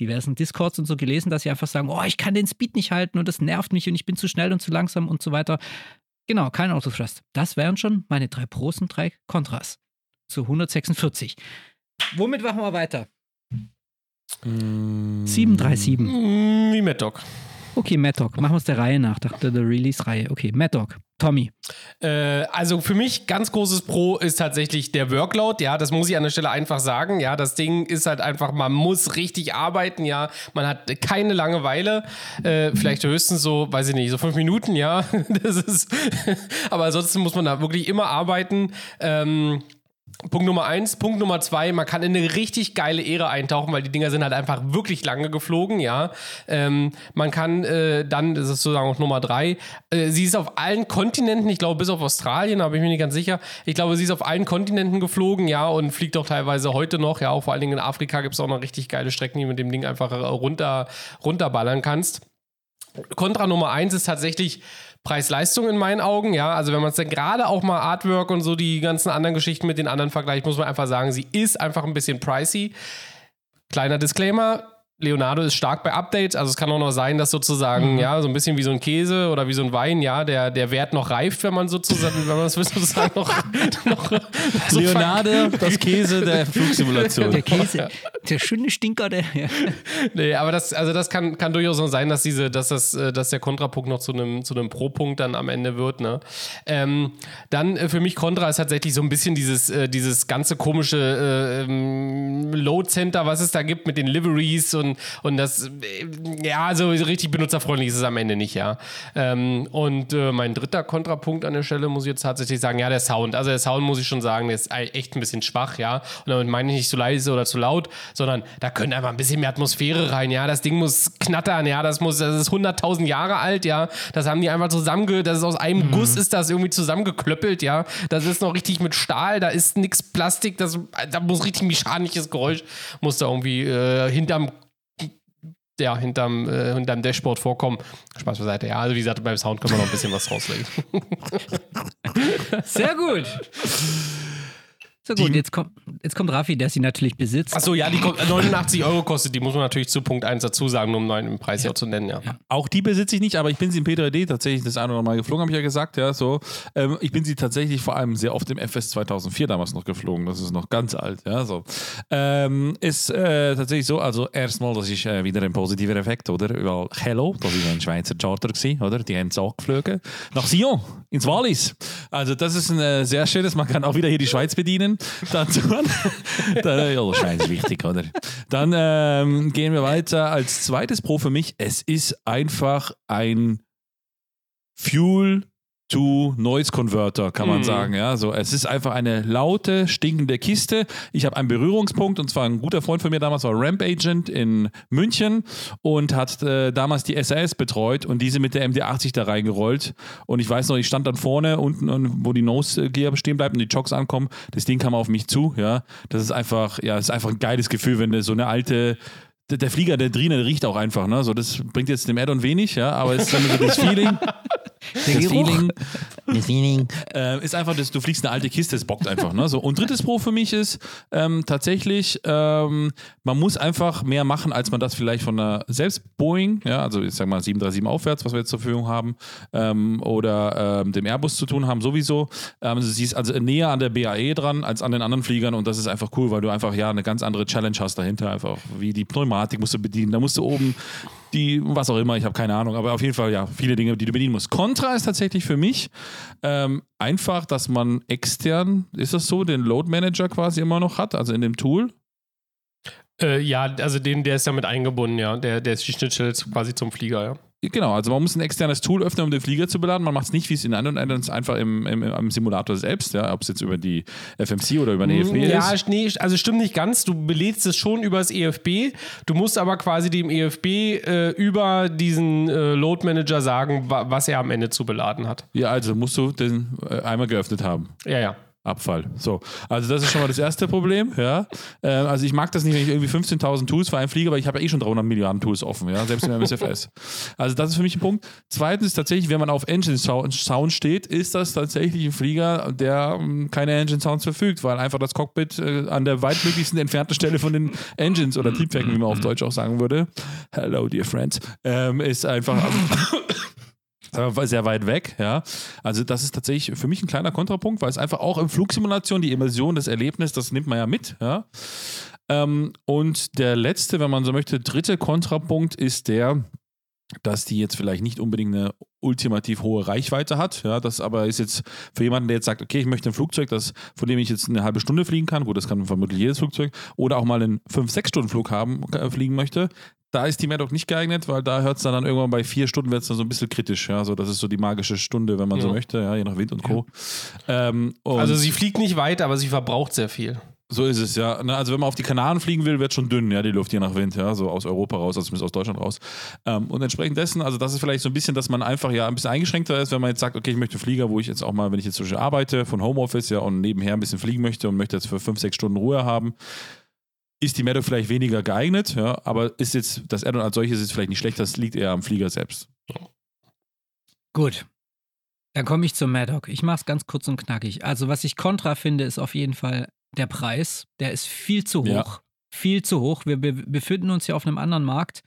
diversen Discords und so gelesen, dass sie einfach sagen, oh, ich kann den Speed nicht halten und das nervt mich und ich bin zu schnell und zu langsam und so weiter. Genau, kein Autothrust. Das wären schon meine drei Pros und drei Kontras zu 146. Womit machen wir weiter? Mm. 737. Mm, wie Mad Dog. Okay, Mad Dog. Machen wir es der Reihe nach, der, der Release-Reihe. Okay, Mad Dog. Tommy. Äh, also für mich ganz großes Pro ist tatsächlich der Workload. Ja, das muss ich an der Stelle einfach sagen. Ja, das Ding ist halt einfach, man muss richtig arbeiten. Ja, man hat keine Langeweile. Äh, vielleicht höchstens so, weiß ich nicht, so fünf Minuten. Ja, das ist. aber ansonsten muss man da wirklich immer arbeiten. Ähm, Punkt Nummer eins. Punkt Nummer zwei, man kann in eine richtig geile Ära eintauchen, weil die Dinger sind halt einfach wirklich lange geflogen, ja. Ähm, man kann äh, dann, das ist sozusagen auch Nummer drei, äh, sie ist auf allen Kontinenten, ich glaube bis auf Australien, bin ich mir nicht ganz sicher. Ich glaube, sie ist auf allen Kontinenten geflogen, ja, und fliegt auch teilweise heute noch, ja. Auch vor allen Dingen in Afrika gibt es auch noch richtig geile Strecken, die mit dem Ding einfach runter, runterballern kannst. Kontra Nummer eins ist tatsächlich Preis-Leistung in meinen Augen, ja. Also wenn man es dann gerade auch mal Artwork und so die ganzen anderen Geschichten mit den anderen vergleicht, muss man einfach sagen, sie ist einfach ein bisschen pricey. Kleiner Disclaimer, Leonardo ist stark bei Updates, also es kann auch noch sein, dass sozusagen, mhm. ja, so ein bisschen wie so ein Käse oder wie so ein Wein, ja, der, der Wert noch reift, wenn man sozusagen, wenn man das sozusagen noch, noch so Leonardo, das Käse der Flugsimulation. Der Käse, der schöne Stinker, der. Ja. Nee, aber das, also das kann, kann durchaus noch sein, dass diese, dass das, äh, dass der Kontrapunkt noch zu einem, zu einem Pro-Punkt dann am Ende wird, ne? Ähm, dann äh, für mich Kontra ist tatsächlich so ein bisschen dieses, äh, dieses ganze komische äh, ähm, Load Center, was es da gibt mit den Liveries und und das, äh, ja, so richtig benutzerfreundlich ist es am Ende nicht, ja. Ähm, und äh, mein dritter Kontrapunkt an der Stelle muss ich jetzt tatsächlich sagen, ja, der Sound. Also der Sound muss ich schon sagen, der ist echt ein bisschen schwach, ja. Und damit meine ich nicht zu leise oder zu laut, sondern da könnte einfach ein bisschen mehr Atmosphäre rein, ja. Das Ding muss knattern, ja. Das muss, das ist 100.000 Jahre alt, ja. Das haben die einfach zusammenge, das ist aus einem mhm. Guss ist das irgendwie zusammengeklöppelt, ja. Das ist noch richtig mit Stahl, da ist nichts Plastik, das, da muss richtig mechanisches Geräusch, muss da irgendwie äh, hinterm ja, hinterm, äh, hinterm Dashboard vorkommen. Spaß beiseite. Ja, also wie gesagt, beim Sound können wir noch ein bisschen was rauslegen. Sehr gut. So gut, jetzt kommt, jetzt kommt Raffi, der sie natürlich besitzt. Achso, ja, die 89 Euro kostet, die muss man natürlich zu Punkt 1 dazu sagen, um einen neuen Preis ja. zu nennen, ja. ja. Auch die besitze ich nicht, aber ich bin sie im P3D tatsächlich das eine oder andere Mal geflogen, habe ich ja gesagt, ja, so. Ähm, ich bin sie tatsächlich vor allem sehr oft im FS 2004 damals noch geflogen, das ist noch ganz alt, ja, so. Ähm, ist äh, tatsächlich so, also erstmal, das ist äh, wieder ein positiver Effekt, oder? Weil Hello, das war ein Schweizer Charter gewesen, oder? Die haben es auch geflogen. Nach Sion, ins Wallis. Also das ist ein äh, sehr schönes, man kann auch wieder hier die Schweiz bedienen. Dann tun. Dann, ja, wahrscheinlich wichtig, oder? Dann ähm, gehen wir weiter. Als zweites Pro für mich, es ist einfach ein Fuel to Noise Converter, kann man mhm. sagen. Ja, so, es ist einfach eine laute, stinkende Kiste. Ich habe einen Berührungspunkt und zwar ein guter Freund von mir damals war Ramp Agent in München und hat äh, damals die SAS betreut und diese mit der MD80 da reingerollt. Und ich weiß noch, ich stand dann vorne unten, wo die Nose Gear stehen bleibt und die Chocks ankommen. Das Ding kam auf mich zu. Ja, das ist einfach, ja, das ist einfach ein geiles Gefühl, wenn du so eine alte der, Flieger, der drin, der riecht auch einfach, ne? So, das bringt jetzt dem Add-on wenig, ja, aber es ist dann so das Feeling. Das Feeling, das Feeling äh, ist einfach, dass du fliegst eine alte Kiste, das bockt einfach. Ne? So. Und drittes Pro für mich ist ähm, tatsächlich, ähm, man muss einfach mehr machen, als man das vielleicht von einer selbst Boeing, ja, also ich sag mal 737 aufwärts, was wir jetzt zur Verfügung haben, ähm, oder ähm, dem Airbus zu tun haben, sowieso. Ähm, sie ist also näher an der BAE dran als an den anderen Fliegern und das ist einfach cool, weil du einfach ja eine ganz andere Challenge hast dahinter, einfach wie die Pneumatik musst du bedienen, da musst du oben die, was auch immer, ich habe keine Ahnung, aber auf jeden Fall ja, viele Dinge, die du bedienen musst. Contra ist tatsächlich für mich ähm, einfach, dass man extern, ist das so, den Load Manager quasi immer noch hat, also in dem Tool. Äh, ja, also den, der ist damit eingebunden, ja. Der, der ist die Schnittstelle quasi zum Flieger, ja. Genau, also man muss ein externes Tool öffnen, um den Flieger zu beladen. Man macht es nicht, wie es in anderen Islands einfach im, im, im, Simulator selbst, ja, ob es jetzt über die FMC oder über den EFB ja, ist. Ja, nee, also stimmt nicht ganz. Du belädst es schon über das EFB. Du musst aber quasi dem EFB äh, über diesen äh, Load Manager sagen, wa was er am Ende zu beladen hat. Ja, also musst du den äh, einmal geöffnet haben. Ja, ja. Abfall. So, also das ist schon mal das erste Problem. Ja, äh, also ich mag das nicht, wenn ich irgendwie 15.000 Tools für einen fliege, weil ich habe ja eh schon 300 Milliarden Tools offen, ja, selbst in der MSFS. Also das ist für mich ein Punkt. Zweitens tatsächlich, wenn man auf Engine Sound steht, ist das tatsächlich ein Flieger, der ähm, keine Engine Sounds verfügt, weil einfach das Cockpit äh, an der weitmöglichsten entfernten Stelle von den Engines oder Triebwerken, wie man auf Deutsch auch sagen würde, hello dear friends, ähm, ist einfach sehr weit weg, ja. Also das ist tatsächlich für mich ein kleiner Kontrapunkt, weil es einfach auch in Flugsimulation die Immersion, das Erlebnis, das nimmt man ja mit, ja. Ähm, und der letzte, wenn man so möchte, dritte Kontrapunkt ist der, dass die jetzt vielleicht nicht unbedingt eine ultimativ hohe Reichweite hat. Ja, das aber ist jetzt für jemanden, der jetzt sagt, okay, ich möchte ein Flugzeug, das, von dem ich jetzt eine halbe Stunde fliegen kann, gut, das kann vermutlich jedes Flugzeug, oder auch mal einen 5-6-Stunden-Flug haben, äh, fliegen möchte, da ist die Maddock nicht geeignet, weil da hört es dann, dann irgendwann bei vier Stunden wird es dann so ein bisschen kritisch. Ja, so, das ist so die magische Stunde, wenn man ja. so möchte, ja, je nach Wind und Co. Ja. Ähm, und also sie fliegt nicht weit, aber sie verbraucht sehr viel. So ist es, ja. Also wenn man auf die Kanaren fliegen will, wird schon dünn, ja, die Luft je nach Wind, ja, so aus Europa raus, also zumindest aus Deutschland raus. Ähm, und entsprechend dessen, also das ist vielleicht so ein bisschen, dass man einfach ja ein bisschen eingeschränkter ist, wenn man jetzt sagt, okay, ich möchte Flieger, wo ich jetzt auch mal, wenn ich jetzt Beispiel arbeite, von Homeoffice, ja, und nebenher ein bisschen fliegen möchte und möchte jetzt für fünf, sechs Stunden Ruhe haben, ist die Meadow vielleicht weniger geeignet, ja, aber ist jetzt, das Addon als solches ist vielleicht nicht schlecht, das liegt eher am Flieger selbst. Gut. Dann komme ich zum Maddock. Ich mache es ganz kurz und knackig. Also, was ich kontra finde, ist auf jeden Fall der Preis. Der ist viel zu hoch. Ja viel zu hoch. Wir befinden uns ja auf einem anderen Markt.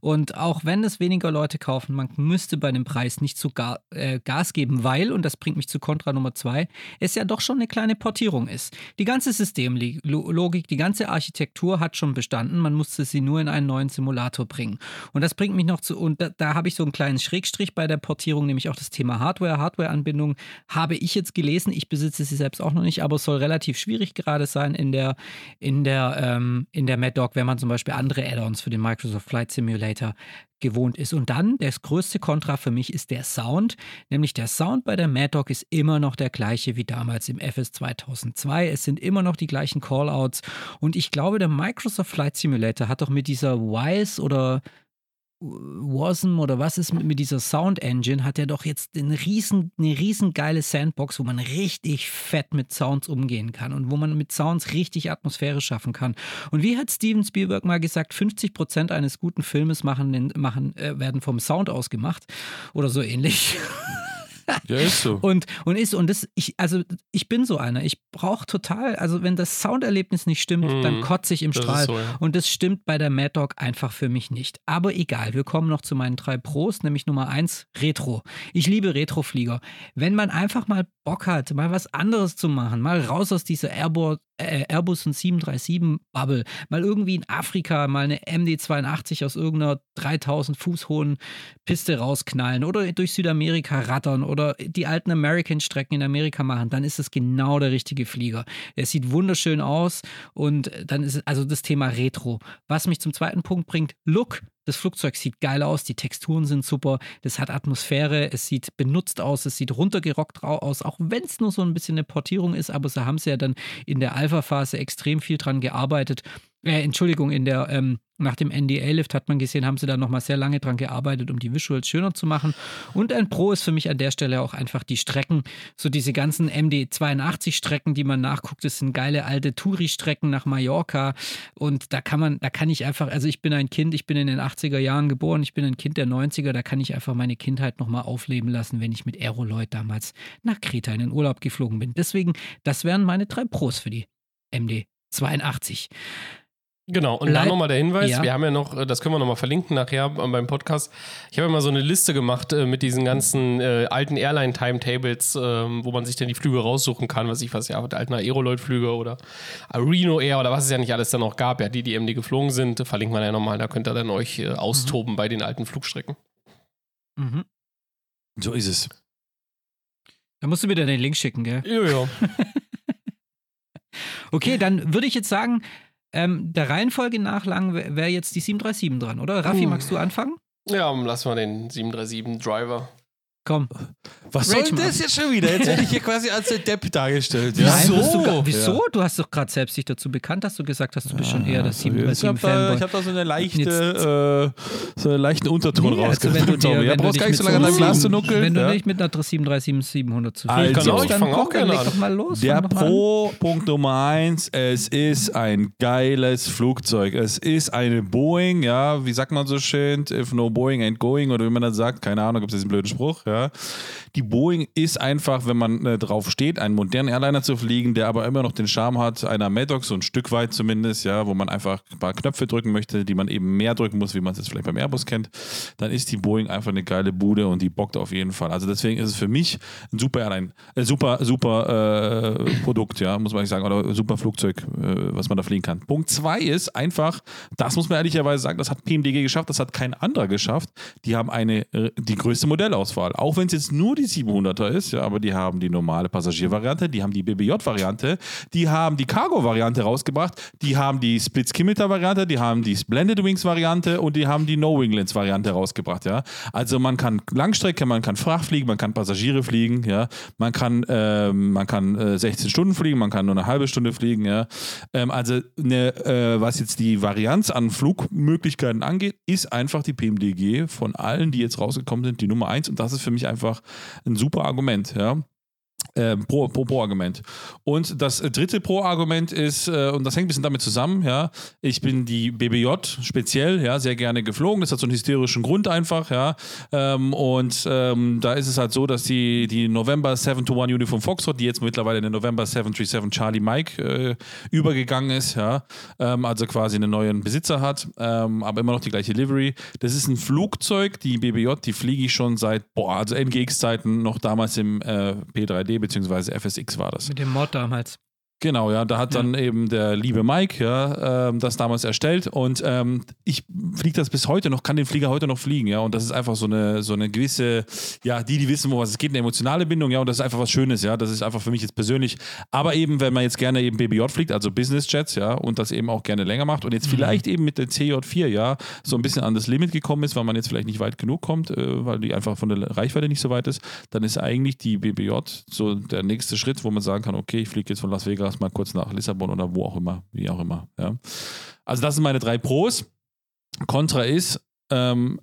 Und auch wenn es weniger Leute kaufen, man müsste bei dem Preis nicht zu Ga äh, Gas geben, weil, und das bringt mich zu Kontra Nummer zwei, es ja doch schon eine kleine Portierung ist. Die ganze Systemlogik, die ganze Architektur hat schon bestanden. Man musste sie nur in einen neuen Simulator bringen. Und das bringt mich noch zu, und da, da habe ich so einen kleinen Schrägstrich bei der Portierung, nämlich auch das Thema Hardware. Hardware-Anbindung habe ich jetzt gelesen. Ich besitze sie selbst auch noch nicht, aber es soll relativ schwierig gerade sein in der, in der, ähm, in der Mad Dog, wenn man zum Beispiel andere Add-ons für den Microsoft Flight Simulator gewohnt ist. Und dann, das größte Kontra für mich ist der Sound, nämlich der Sound bei der Mad Dog ist immer noch der gleiche wie damals im FS 2002. Es sind immer noch die gleichen Callouts und ich glaube, der Microsoft Flight Simulator hat doch mit dieser Wise oder Wasm oder was ist mit, mit dieser Sound Engine, hat er doch jetzt eine riesen, eine riesen geile Sandbox, wo man richtig fett mit Sounds umgehen kann und wo man mit Sounds richtig Atmosphäre schaffen kann. Und wie hat Steven Spielberg mal gesagt, 50 Prozent eines guten Filmes machen, machen, äh, werden vom Sound ausgemacht oder so ähnlich. Ja, ist so. Und, und ist, und das, ich, also ich bin so einer. Ich brauche total, also wenn das Sounderlebnis nicht stimmt, mhm. dann kotze ich im das Strahl. So, ja. Und das stimmt bei der Mad Dog einfach für mich nicht. Aber egal, wir kommen noch zu meinen drei Pros, nämlich Nummer eins, Retro. Ich liebe Retroflieger. Wenn man einfach mal Bock hat, mal was anderes zu machen, mal raus aus dieser Airbus, äh, Airbus und 737-Bubble, mal irgendwie in Afrika mal eine MD-82 aus irgendeiner 3000 Fuß hohen Piste rausknallen oder durch Südamerika rattern oder die alten American-Strecken in Amerika machen, dann ist es genau der richtige Flieger. Er sieht wunderschön aus und dann ist es also das Thema Retro. Was mich zum zweiten Punkt bringt, Look. Das Flugzeug sieht geil aus, die Texturen sind super, das hat Atmosphäre, es sieht benutzt aus, es sieht runtergerockt aus, auch wenn es nur so ein bisschen eine Portierung ist, aber sie haben es ja dann in der Alpha-Phase extrem viel dran gearbeitet. Äh, Entschuldigung, in der ähm, nach dem NDA-Lift hat man gesehen, haben sie da nochmal sehr lange dran gearbeitet, um die Visuals schöner zu machen. Und ein Pro ist für mich an der Stelle auch einfach die Strecken. So diese ganzen MD82-Strecken, die man nachguckt, das sind geile alte Touri-Strecken nach Mallorca. Und da kann man, da kann ich einfach, also ich bin ein Kind, ich bin in den 80er Jahren geboren, ich bin ein Kind der 90er, da kann ich einfach meine Kindheit nochmal aufleben lassen, wenn ich mit Aeroloid damals nach Kreta in den Urlaub geflogen bin. Deswegen, das wären meine drei Pros für die MD82. Genau, und Bleib, dann nochmal der Hinweis, ja. wir haben ja noch, äh, das können wir nochmal verlinken nachher beim Podcast. Ich habe ja mal so eine Liste gemacht äh, mit diesen ganzen äh, alten Airline-Timetables, äh, wo man sich dann die Flüge raussuchen kann, was ich weiß, ja, alten Aeroloid-Flüge oder Reno Air oder was es ja nicht alles dann noch gab, ja, die, die MD geflogen sind, verlinken wir ja nochmal, da könnt ihr dann euch äh, austoben mhm. bei den alten Flugstrecken. Mhm. So ist es. Da musst du mir dann den Link schicken, gell? Ja, ja. okay, dann würde ich jetzt sagen, ähm, der Reihenfolge nach lang wäre jetzt die 737 dran, oder? Raffi, uh. magst du anfangen? Ja, lass mal den 737 Driver. Komm. Was Rage soll das jetzt schon wieder? Jetzt werde ich hier quasi als der Depp dargestellt. Ja? Nein, du, wieso? Du hast doch gerade selbst dich dazu bekannt, dass du gesagt hast, du bist schon eher das 737-Fanboy. Ich habe da so eine leichte, äh, so einen leichten Unterton nee, also wenn du dir, ja, brauchst gar nicht so lange an deinem Glas zu nuckeln. Wenn du nicht mit einer 737-700 zufrieden also, bist, dann auch gerne doch mal los. Der Pro-Punkt Nummer eins, es ist ein geiles Flugzeug. Es ist eine Boeing, ja, wie sagt man so schön, if no Boeing ain't going, oder wie man das sagt, keine Ahnung, gibt es diesen blöden Spruch, ja. Die Boeing ist einfach, wenn man äh, drauf steht, einen modernen Airliner zu fliegen, der aber immer noch den Charme hat einer Maddox, so ein Stück weit zumindest, ja, wo man einfach ein paar Knöpfe drücken möchte, die man eben mehr drücken muss, wie man es jetzt vielleicht beim Airbus kennt, dann ist die Boeing einfach eine geile Bude und die bockt auf jeden Fall. Also deswegen ist es für mich ein super Airline, äh, super, super äh, Produkt, ja, muss man nicht sagen, oder super Flugzeug, äh, was man da fliegen kann. Punkt zwei ist einfach, das muss man ehrlicherweise sagen, das hat PMDG geschafft, das hat kein anderer geschafft. Die haben eine, äh, die größte Modellauswahl. Auch wenn es jetzt nur die 700er ist, ja, aber die haben die normale Passagiervariante, die haben die BBJ-Variante, die haben die Cargo-Variante rausgebracht, die haben die Split-Skimitar-Variante, die haben die Splendid Wings-Variante und die haben die No-Winglets-Variante rausgebracht, ja. Also man kann Langstrecke, man kann Fracht fliegen, man kann Passagiere fliegen, ja. Man kann, äh, man kann äh, 16 Stunden fliegen, man kann nur eine halbe Stunde fliegen, ja. Ähm, also eine, äh, was jetzt die Varianz an Flugmöglichkeiten angeht, ist einfach die PMDG von allen, die jetzt rausgekommen sind, die Nummer eins und das ist für mich einfach ein super Argument, ja. Äh, pro, pro, Argument. Und das dritte Pro-Argument ist, äh, und das hängt ein bisschen damit zusammen, ja, ich bin die BBJ speziell, ja, sehr gerne geflogen. Das hat so einen hysterischen Grund einfach, ja. Ähm, und ähm, da ist es halt so, dass die, die November 721 Uniform Foxtrot, die jetzt mittlerweile in den November 737 Charlie Mike äh, übergegangen ist, ja, ähm, also quasi einen neuen Besitzer hat, ähm, aber immer noch die gleiche Livery. Das ist ein Flugzeug, die BBJ, die fliege ich schon seit, boah, also NGX-Zeiten, noch damals im äh, P3D beziehungsweise FSX war das. Mit dem Mod damals. Genau, ja, da hat dann ja. eben der liebe Mike ja, ähm, das damals erstellt und ähm, ich fliege das bis heute noch, kann den Flieger heute noch fliegen, ja, und das ist einfach so eine, so eine gewisse, ja, die, die wissen, wo was es geht, eine emotionale Bindung, ja, und das ist einfach was Schönes, ja, das ist einfach für mich jetzt persönlich, aber eben, wenn man jetzt gerne eben BBJ fliegt, also Business Jets, ja, und das eben auch gerne länger macht und jetzt mhm. vielleicht eben mit der CJ4, ja, so ein bisschen an das Limit gekommen ist, weil man jetzt vielleicht nicht weit genug kommt, äh, weil die einfach von der Reichweite nicht so weit ist, dann ist eigentlich die BBJ so der nächste Schritt, wo man sagen kann, okay, ich fliege jetzt von Las Vegas Vegas mal kurz nach Lissabon oder wo auch immer, wie auch immer. Ja. Also das sind meine drei Pros. Contra ist, ähm,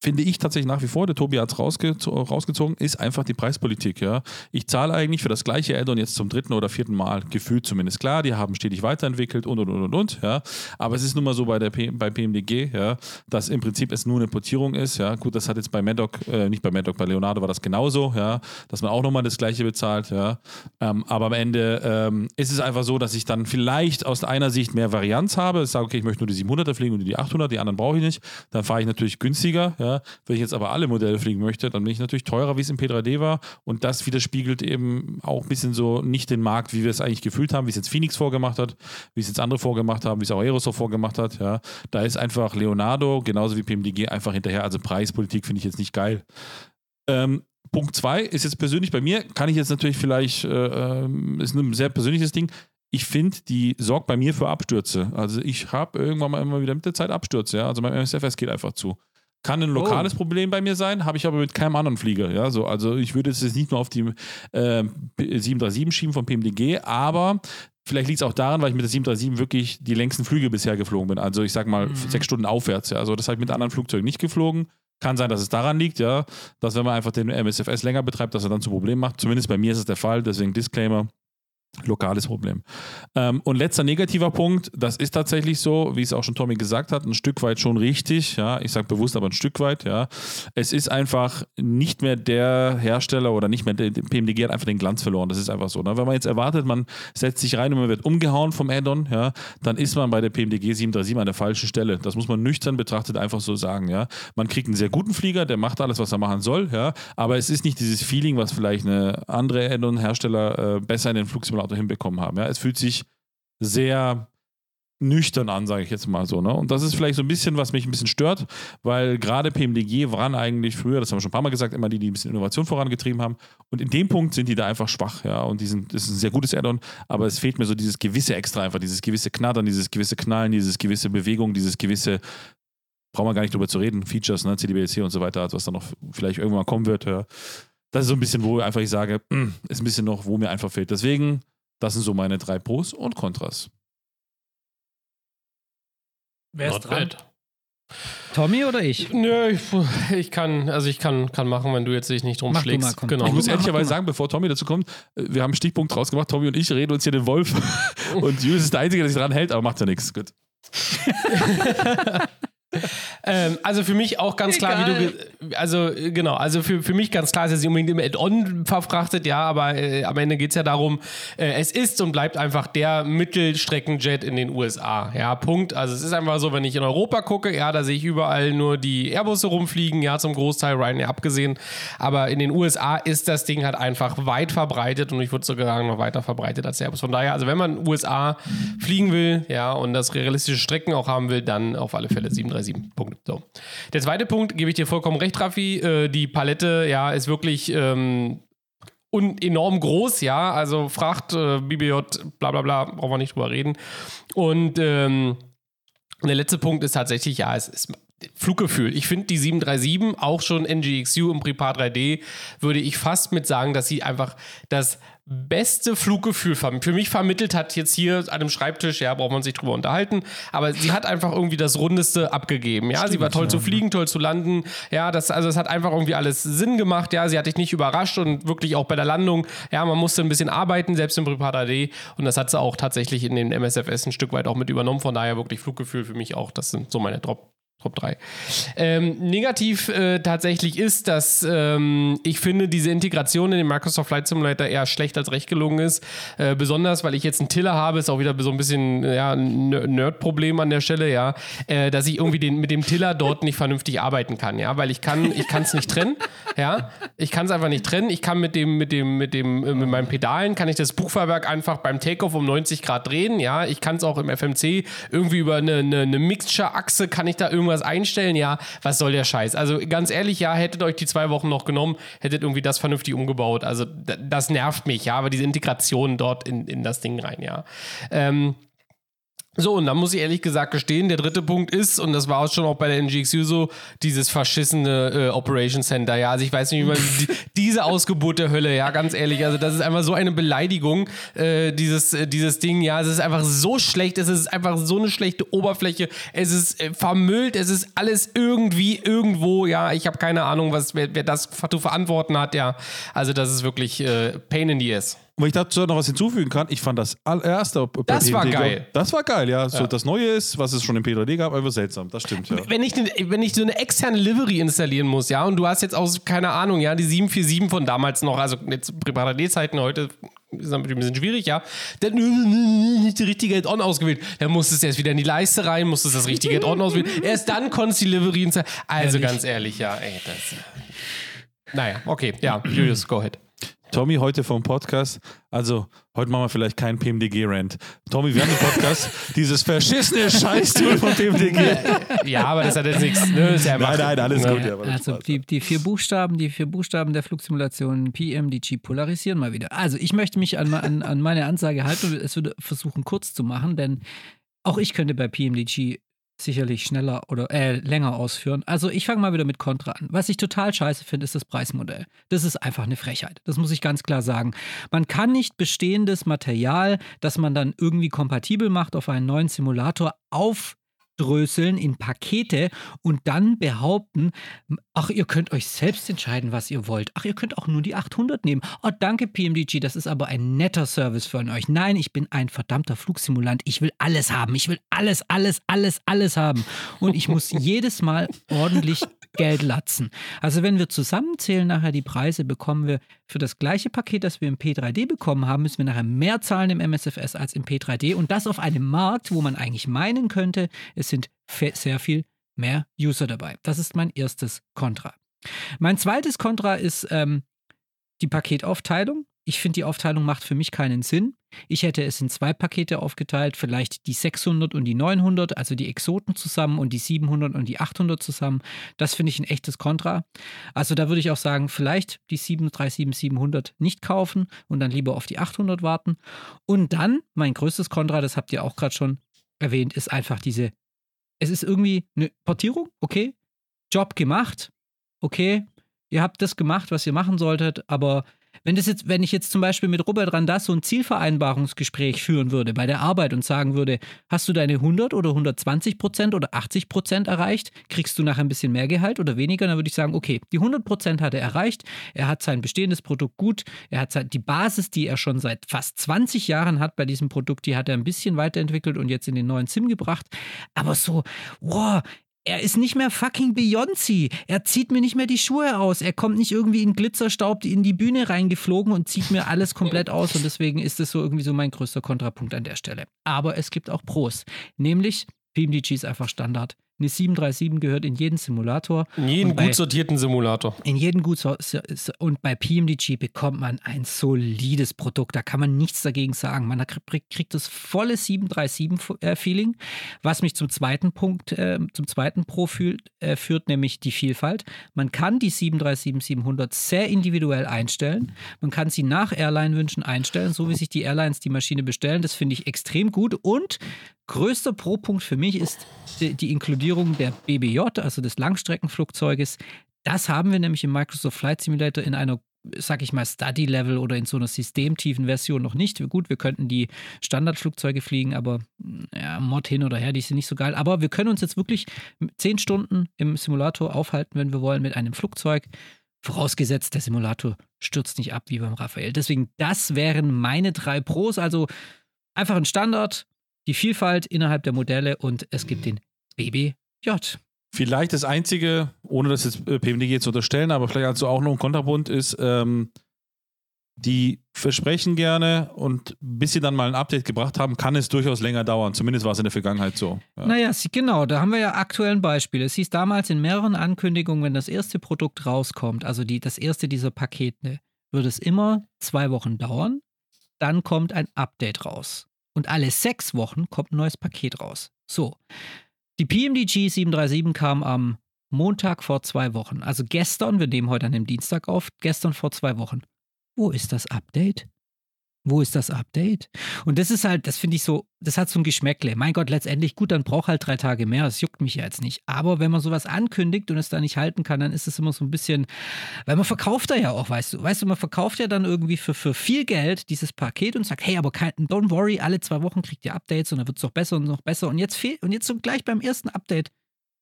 finde ich tatsächlich nach wie vor, der Tobi hat es rausge rausgezogen, ist einfach die Preispolitik. Ja. Ich zahle eigentlich für das gleiche Addon jetzt zum dritten oder vierten Mal, gefühlt zumindest. Klar, die haben stetig weiterentwickelt und und und und. Ja. Aber es ist nun mal so bei, der P bei PMDG, ja, dass im Prinzip es nur eine Portierung ist. Ja. Gut, das hat jetzt bei Maddock, äh, nicht bei Maddock, bei Leonardo war das genauso, ja, dass man auch nochmal das gleiche bezahlt. Ja. Ähm, aber am Ende ähm, ist es einfach so, dass ich dann vielleicht aus einer Sicht mehr Varianz habe. Ich sage, okay, ich möchte nur die 700er fliegen und die 800, die anderen brauche ich nicht. Dann fahre ich natürlich günstiger. Ja. Wenn ich jetzt aber alle Modelle fliegen möchte, dann bin ich natürlich teurer, wie es im P3D war. Und das widerspiegelt eben auch ein bisschen so nicht den Markt, wie wir es eigentlich gefühlt haben, wie es jetzt Phoenix vorgemacht hat, wie es jetzt andere vorgemacht haben, wie es auch Aerosoft vorgemacht hat. Ja. Da ist einfach Leonardo, genauso wie PMDG, einfach hinterher. Also Preispolitik finde ich jetzt nicht geil. Ähm, Punkt zwei ist jetzt persönlich bei mir, kann ich jetzt natürlich vielleicht, äh, ähm, ist ein sehr persönliches Ding. ich finde, die sorgt bei mir für Abstürze. Also ich habe irgendwann mal immer wieder mit der Zeit Abstürze, ja. Also mein MSFS geht einfach zu. Kann ein lokales oh. Problem bei mir sein, habe ich aber mit keinem anderen Flieger. Ja, so, also ich würde es jetzt nicht nur auf die äh, 737 schieben vom PMDG, aber vielleicht liegt es auch daran, weil ich mit der 737 wirklich die längsten Flüge bisher geflogen bin. Also ich sag mal mhm. sechs Stunden aufwärts. Ja. Also das habe ich mit anderen Flugzeugen nicht geflogen. Kann sein, dass es daran liegt, ja, dass wenn man einfach den MSFS länger betreibt, dass er dann zu Problemen macht. Zumindest bei mir ist es der Fall, deswegen Disclaimer. Lokales Problem. Ähm, und letzter negativer Punkt, das ist tatsächlich so, wie es auch schon Tommy gesagt hat, ein Stück weit schon richtig, ja, ich sage bewusst, aber ein Stück weit, ja. Es ist einfach nicht mehr der Hersteller oder nicht mehr der PMDG hat einfach den Glanz verloren, das ist einfach so. Ne? Wenn man jetzt erwartet, man setzt sich rein und man wird umgehauen vom Add-on, ja, dann ist man bei der PMDG 737 an der falschen Stelle. Das muss man nüchtern betrachtet einfach so sagen, ja. Man kriegt einen sehr guten Flieger, der macht alles, was er machen soll, ja, aber es ist nicht dieses Feeling, was vielleicht eine andere Add-on-Hersteller äh, besser in den Flugsimulator Simulator hinbekommen haben. Ja, es fühlt sich sehr nüchtern an, sage ich jetzt mal so. Ne? Und das ist vielleicht so ein bisschen, was mich ein bisschen stört, weil gerade PMDG waren eigentlich früher, das haben wir schon ein paar Mal gesagt, immer die, die ein bisschen Innovation vorangetrieben haben. Und in dem Punkt sind die da einfach schwach, ja. Und die sind, das ist ein sehr gutes Add-on, aber es fehlt mir so dieses gewisse Extra einfach, dieses gewisse Knattern, dieses gewisse Knallen, dieses gewisse Bewegung, dieses gewisse, brauchen wir gar nicht drüber zu reden, Features, ne, CDBLC und so weiter, was dann noch vielleicht irgendwann kommen wird. Ja. Das ist so ein bisschen, wo einfach ich sage, ist ein bisschen noch, wo mir einfach fehlt. Deswegen das sind so meine drei Pros und Kontras. Wer ist dran? Tommy oder ich? Nö, ich, ich, kann, also ich kann, kann machen, wenn du jetzt dich nicht drum mach schlägst. Mal, genau. Ich muss ehrlicherweise sagen, bevor Tommy dazu kommt, äh, wir haben einen Stichpunkt draus gemacht, Tommy und ich reden uns hier den Wolf und Julius ist der Einzige, der sich dran hält, aber macht ja nichts. Gut. ähm, also für mich auch ganz Egal. klar, wie du, also genau, also für, für mich ganz klar ist es nicht unbedingt immer Add-on verfrachtet, ja, aber äh, am Ende geht es ja darum, äh, es ist und bleibt einfach der Mittelstreckenjet in den USA, ja, Punkt. Also es ist einfach so, wenn ich in Europa gucke, ja, da sehe ich überall nur die Airbusse rumfliegen, ja, zum Großteil Ryanair abgesehen, aber in den USA ist das Ding halt einfach weit verbreitet und ich würde sogar sagen, noch weiter verbreitet als Airbus. Von daher, also wenn man USA fliegen will, ja, und das realistische Strecken auch haben will, dann auf alle Fälle 37 7. Punkt. So. Der zweite Punkt, gebe ich dir vollkommen recht, Raffi. Äh, die Palette, ja, ist wirklich ähm, und enorm groß, ja. Also Fracht, äh, BBJ, bla bla bla, brauchen wir nicht drüber reden. Und ähm, der letzte Punkt ist tatsächlich, ja, es ist Fluggefühl. Ich finde die 737, auch schon NGXU im Prepar 3D, würde ich fast mit sagen, dass sie einfach das beste Fluggefühl für mich vermittelt hat, jetzt hier an einem Schreibtisch, ja, braucht man sich drüber unterhalten, aber sie hat einfach irgendwie das Rundeste abgegeben, ja, Stimmt, sie war toll ja. zu fliegen, toll zu landen, ja, das, also es hat einfach irgendwie alles Sinn gemacht, ja, sie hat dich nicht überrascht und wirklich auch bei der Landung, ja, man musste ein bisschen arbeiten, selbst im Prepar 3D und das hat sie auch tatsächlich in den MSFS ein Stück weit auch mit übernommen, von daher wirklich Fluggefühl für mich auch, das sind so meine Drop Top 3. Ähm, negativ äh, tatsächlich ist, dass ähm, ich finde, diese Integration in den Microsoft Flight Simulator eher schlecht als recht gelungen ist. Äh, besonders, weil ich jetzt einen Tiller habe, ist auch wieder so ein bisschen ja, ein Nerd-Problem an der Stelle, ja, äh, dass ich irgendwie den, mit dem Tiller dort nicht vernünftig arbeiten kann, ja, weil ich kann, ich es nicht trennen, ja, ich kann es einfach nicht trennen. Ich kann mit dem, mit dem, mit dem, äh, mit meinen Pedalen kann ich das Buchfahrwerk einfach beim Takeoff um 90 Grad drehen, ja, ich kann es auch im FMC irgendwie über eine, eine, eine Mixture-Achse kann ich da irgendwas irgendwas einstellen, ja, was soll der Scheiß? Also ganz ehrlich, ja, hättet euch die zwei Wochen noch genommen, hättet irgendwie das vernünftig umgebaut. Also das nervt mich, ja, aber diese Integration dort in, in das Ding rein, ja. Ähm, so, und da muss ich ehrlich gesagt gestehen, der dritte Punkt ist, und das war auch schon auch bei der NGXU so, dieses verschissene äh, Operation Center. Ja, also ich weiß nicht, wie man die, diese Ausgeburt der Hölle, ja, ganz ehrlich. Also das ist einfach so eine Beleidigung, äh, dieses, äh, dieses Ding. Ja, es ist einfach so schlecht, es ist einfach so eine schlechte Oberfläche. Es ist äh, vermüllt, es ist alles irgendwie, irgendwo. Ja, ich habe keine Ahnung, was, wer, wer das zu verantworten hat. Ja, also das ist wirklich äh, Pain in the Ass. Und ich dazu noch was hinzufügen kann, ich fand das allererste Das war geil. Das war geil, ja. So ja. das Neue ist, was es schon im P3D gab, einfach seltsam. Das stimmt, ja. Wenn ich, wenn ich so eine externe Livery installieren muss, ja, und du hast jetzt aus, keine Ahnung, ja, die 747 von damals noch, also jetzt P3D-Zeiten heute ist natürlich ein bisschen schwierig, ja. Dann nicht die richtige Add-on ausgewählt. Dann musstest du erst wieder in die Leiste rein, musstest das richtige Add-on auswählen. Erst dann konntest du die Livery installieren. Also ehrlich? ganz ehrlich, ja, ey, das. Naja, okay, ja, Julius, go ahead. Tommy heute vom Podcast. Also, heute machen wir vielleicht keinen PMDG-Rant. Tommy, wir haben den Podcast, dieses verschissene Scheißtool von PMDG. Ja, aber das hat jetzt nichts. Ne? Ja Nein, nein, alles Ja. gut. Ja, Also die, die vier Buchstaben, die vier Buchstaben der Flugsimulation PMDG polarisieren mal wieder. Also ich möchte mich an, an, an meine Ansage halten und es würde versuchen kurz zu machen, denn auch ich könnte bei PMDG sicherlich schneller oder äh, länger ausführen. Also ich fange mal wieder mit Contra an. Was ich total scheiße finde, ist das Preismodell. Das ist einfach eine Frechheit. Das muss ich ganz klar sagen. Man kann nicht bestehendes Material, das man dann irgendwie kompatibel macht auf einen neuen Simulator, aufdröseln in Pakete und dann behaupten, ach, ihr könnt euch selbst entscheiden, was ihr wollt. Ach, ihr könnt auch nur die 800 nehmen. Oh, danke PMDG, das ist aber ein netter Service von euch. Nein, ich bin ein verdammter Flugsimulant. Ich will alles haben. Ich will alles, alles, alles, alles haben. Und ich muss jedes Mal ordentlich Geld latzen. Also wenn wir zusammenzählen nachher die Preise, bekommen wir für das gleiche Paket, das wir im P3D bekommen haben, müssen wir nachher mehr zahlen im MSFS als im P3D. Und das auf einem Markt, wo man eigentlich meinen könnte, es sind sehr viel mehr User dabei. Das ist mein erstes Kontra. Mein zweites Kontra ist ähm, die Paketaufteilung. Ich finde, die Aufteilung macht für mich keinen Sinn. Ich hätte es in zwei Pakete aufgeteilt, vielleicht die 600 und die 900, also die Exoten zusammen und die 700 und die 800 zusammen. Das finde ich ein echtes Kontra. Also da würde ich auch sagen, vielleicht die 737-700 nicht kaufen und dann lieber auf die 800 warten. Und dann, mein größtes Kontra, das habt ihr auch gerade schon erwähnt, ist einfach diese, es ist irgendwie eine Portierung, okay, Job gemacht, okay, ihr habt das gemacht, was ihr machen solltet, aber wenn das jetzt, wenn ich jetzt zum Beispiel mit Robert Randasso ein Zielvereinbarungsgespräch führen würde bei der Arbeit und sagen würde, hast du deine 100 oder 120 Prozent oder 80 Prozent erreicht, kriegst du nachher ein bisschen mehr Gehalt oder weniger, dann würde ich sagen, okay, die 100 Prozent hat er erreicht, er hat sein bestehendes Produkt gut, er hat die Basis, die er schon seit fast 20 Jahren hat bei diesem Produkt, die hat er ein bisschen weiterentwickelt und jetzt in den neuen Sim gebracht, aber so, wow, er ist nicht mehr fucking Beyoncé. Er zieht mir nicht mehr die Schuhe aus. Er kommt nicht irgendwie in Glitzerstaub in die Bühne reingeflogen und zieht mir alles komplett aus. Und deswegen ist es so irgendwie so mein größter Kontrapunkt an der Stelle. Aber es gibt auch Pros. Nämlich, PMDG ist einfach Standard. Eine 737 gehört in jeden Simulator. In jeden bei- gut sortierten Simulator. in jedem gut so, so- so- und bei PMDG bekommt man ein solides Produkt. Da kann man nichts dagegen sagen. Man kriegt, kriegt das volle 737-Feeling, was mich zum zweiten Punkt, äh, zum zweiten Pro fühlt, äh, führt, nämlich die Vielfalt. Man kann die 737-700 sehr individuell einstellen. Man kann sie nach Airline-Wünschen einstellen, so wie sich die Airlines die Maschine bestellen. Das finde ich extrem gut. Und größter Pro-Punkt für mich ist die, die Inkludierung der BBJ, also des Langstreckenflugzeuges. Das haben wir nämlich im Microsoft Flight Simulator in einer, sag ich mal, Study-Level oder in so einer systemtiefen Version noch nicht. Gut, wir könnten die Standardflugzeuge fliegen, aber ja, Mod hin oder her, die sind nicht so geil. Aber wir können uns jetzt wirklich zehn Stunden im Simulator aufhalten, wenn wir wollen, mit einem Flugzeug. Vorausgesetzt, der Simulator stürzt nicht ab wie beim Raphael. Deswegen, das wären meine drei Pros. Also einfach ein Standard, die Vielfalt innerhalb der Modelle und es gibt den BBJ. Vielleicht das Einzige, ohne das jetzt äh, PMDG zu unterstellen, aber vielleicht du auch noch einen Kontrabund, ist, ähm, die versprechen gerne und bis sie dann mal ein Update gebracht haben, kann es durchaus länger dauern. Zumindest war es in der Vergangenheit so. Ja. Naja, genau, da haben wir ja aktuell ein Beispiel. Es hieß damals in mehreren Ankündigungen, wenn das erste Produkt rauskommt, also die, das erste dieser Pakete, wird es immer zwei Wochen dauern. Dann kommt ein Update raus. Und alle sechs Wochen kommt ein neues Paket raus. So. Die PMDG 737 kam am Montag vor zwei Wochen. Also gestern, wir nehmen heute an dem Dienstag auf, gestern vor zwei Wochen. Wo ist das Update? Wo ist das Update? Und das ist halt, das finde ich so, das hat so ein Geschmäckle. Mein Gott, letztendlich, gut, dann braucht halt drei Tage mehr. Das juckt mich ja jetzt nicht. Aber wenn man sowas ankündigt und es da nicht halten kann, dann ist es immer so ein bisschen, weil man verkauft da ja auch, weißt du. Weißt du, man verkauft ja dann irgendwie für, für viel Geld dieses Paket und sagt, hey, aber kein, don't worry, alle zwei Wochen kriegt ihr Updates und dann wird es noch besser und noch besser. Und jetzt fehlt, und jetzt so gleich beim ersten Update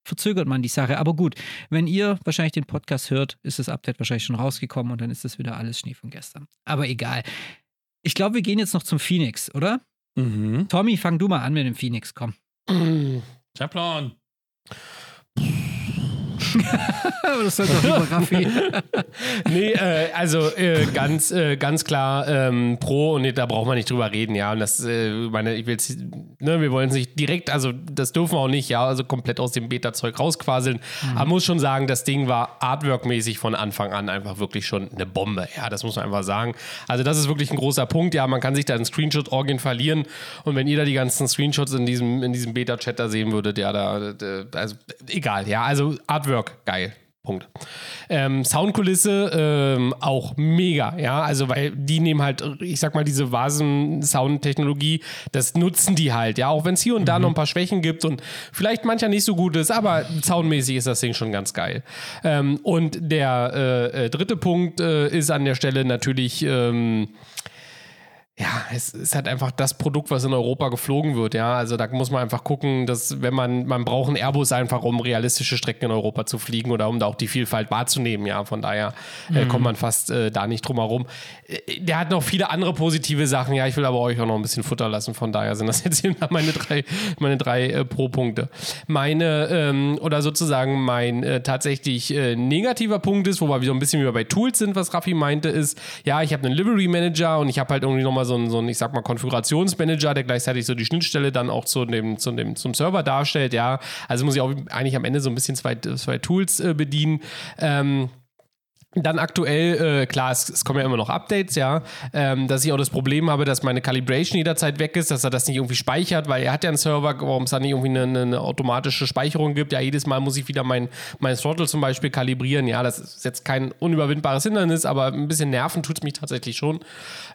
verzögert man die Sache. Aber gut, wenn ihr wahrscheinlich den Podcast hört, ist das Update wahrscheinlich schon rausgekommen und dann ist das wieder alles Schnee von gestern. Aber egal. Ich glaube, wir gehen jetzt noch zum Phoenix, oder? Mhm. Tommy, fang du mal an mit dem Phoenix, komm. Chaplon. das hört doch lieber Raffi. nee, äh, also äh, ganz, äh, ganz klar ähm, pro und nee, da braucht man nicht drüber reden, ja. Und das, äh, meine, ich will ne, wir wollen es nicht direkt, also das dürfen wir auch nicht, ja, also komplett aus dem Beta-Zeug rausquaseln. Mhm. Aber muss schon sagen, das Ding war artworkmäßig von Anfang an einfach wirklich schon eine Bombe. Ja, das muss man einfach sagen. Also, das ist wirklich ein großer Punkt. Ja, man kann sich da in Screenshot-Orgien verlieren. Und wenn ihr da die ganzen Screenshots in diesem, in diesem Beta-Chat da sehen würdet, ja, da, da also egal, ja, also Artwork, geil. Punkt. Ähm, Soundkulisse ähm, auch mega, ja, also weil die nehmen halt, ich sag mal, diese Vasen-Sound-Technologie, das nutzen die halt, ja, auch wenn es hier und da mhm. noch ein paar Schwächen gibt und vielleicht mancher nicht so gut ist, aber soundmäßig ist das Ding schon ganz geil. Ähm, und der äh, äh dritte Punkt äh, ist an der Stelle natürlich ähm, ja, es ist halt einfach das Produkt, was in Europa geflogen wird, ja. Also da muss man einfach gucken, dass wenn man, man braucht einen Airbus einfach, um realistische Strecken in Europa zu fliegen oder um da auch die Vielfalt wahrzunehmen, ja. Von daher äh, mhm. kommt man fast äh, da nicht drum herum. Äh, der hat noch viele andere positive Sachen, ja. Ich will aber euch auch noch ein bisschen Futter lassen, von daher sind das jetzt hier meine drei, meine drei äh, Pro-Punkte. Meine, ähm, oder sozusagen mein äh, tatsächlich negativer Punkt ist, wobei wir so ein bisschen wie bei Tools sind, was Raffi meinte, ist, ja, ich habe einen Livery Manager und ich habe halt irgendwie nochmal so ein, so ein, ich sag mal, Konfigurationsmanager, der gleichzeitig so die Schnittstelle dann auch zu dem, zu dem, zum Server darstellt, ja. Also muss ich auch eigentlich am Ende so ein bisschen zwei, zwei Tools äh, bedienen. Ähm, dann aktuell, äh, klar, es, es, kommen ja immer noch Updates, ja, ähm, dass ich auch das Problem habe, dass meine Calibration jederzeit weg ist, dass er das nicht irgendwie speichert, weil er hat ja einen Server, warum es da nicht irgendwie eine, eine, automatische Speicherung gibt. Ja, jedes Mal muss ich wieder mein, mein Throttle zum Beispiel kalibrieren. Ja, das ist jetzt kein unüberwindbares Hindernis, aber ein bisschen nerven tut es mich tatsächlich schon.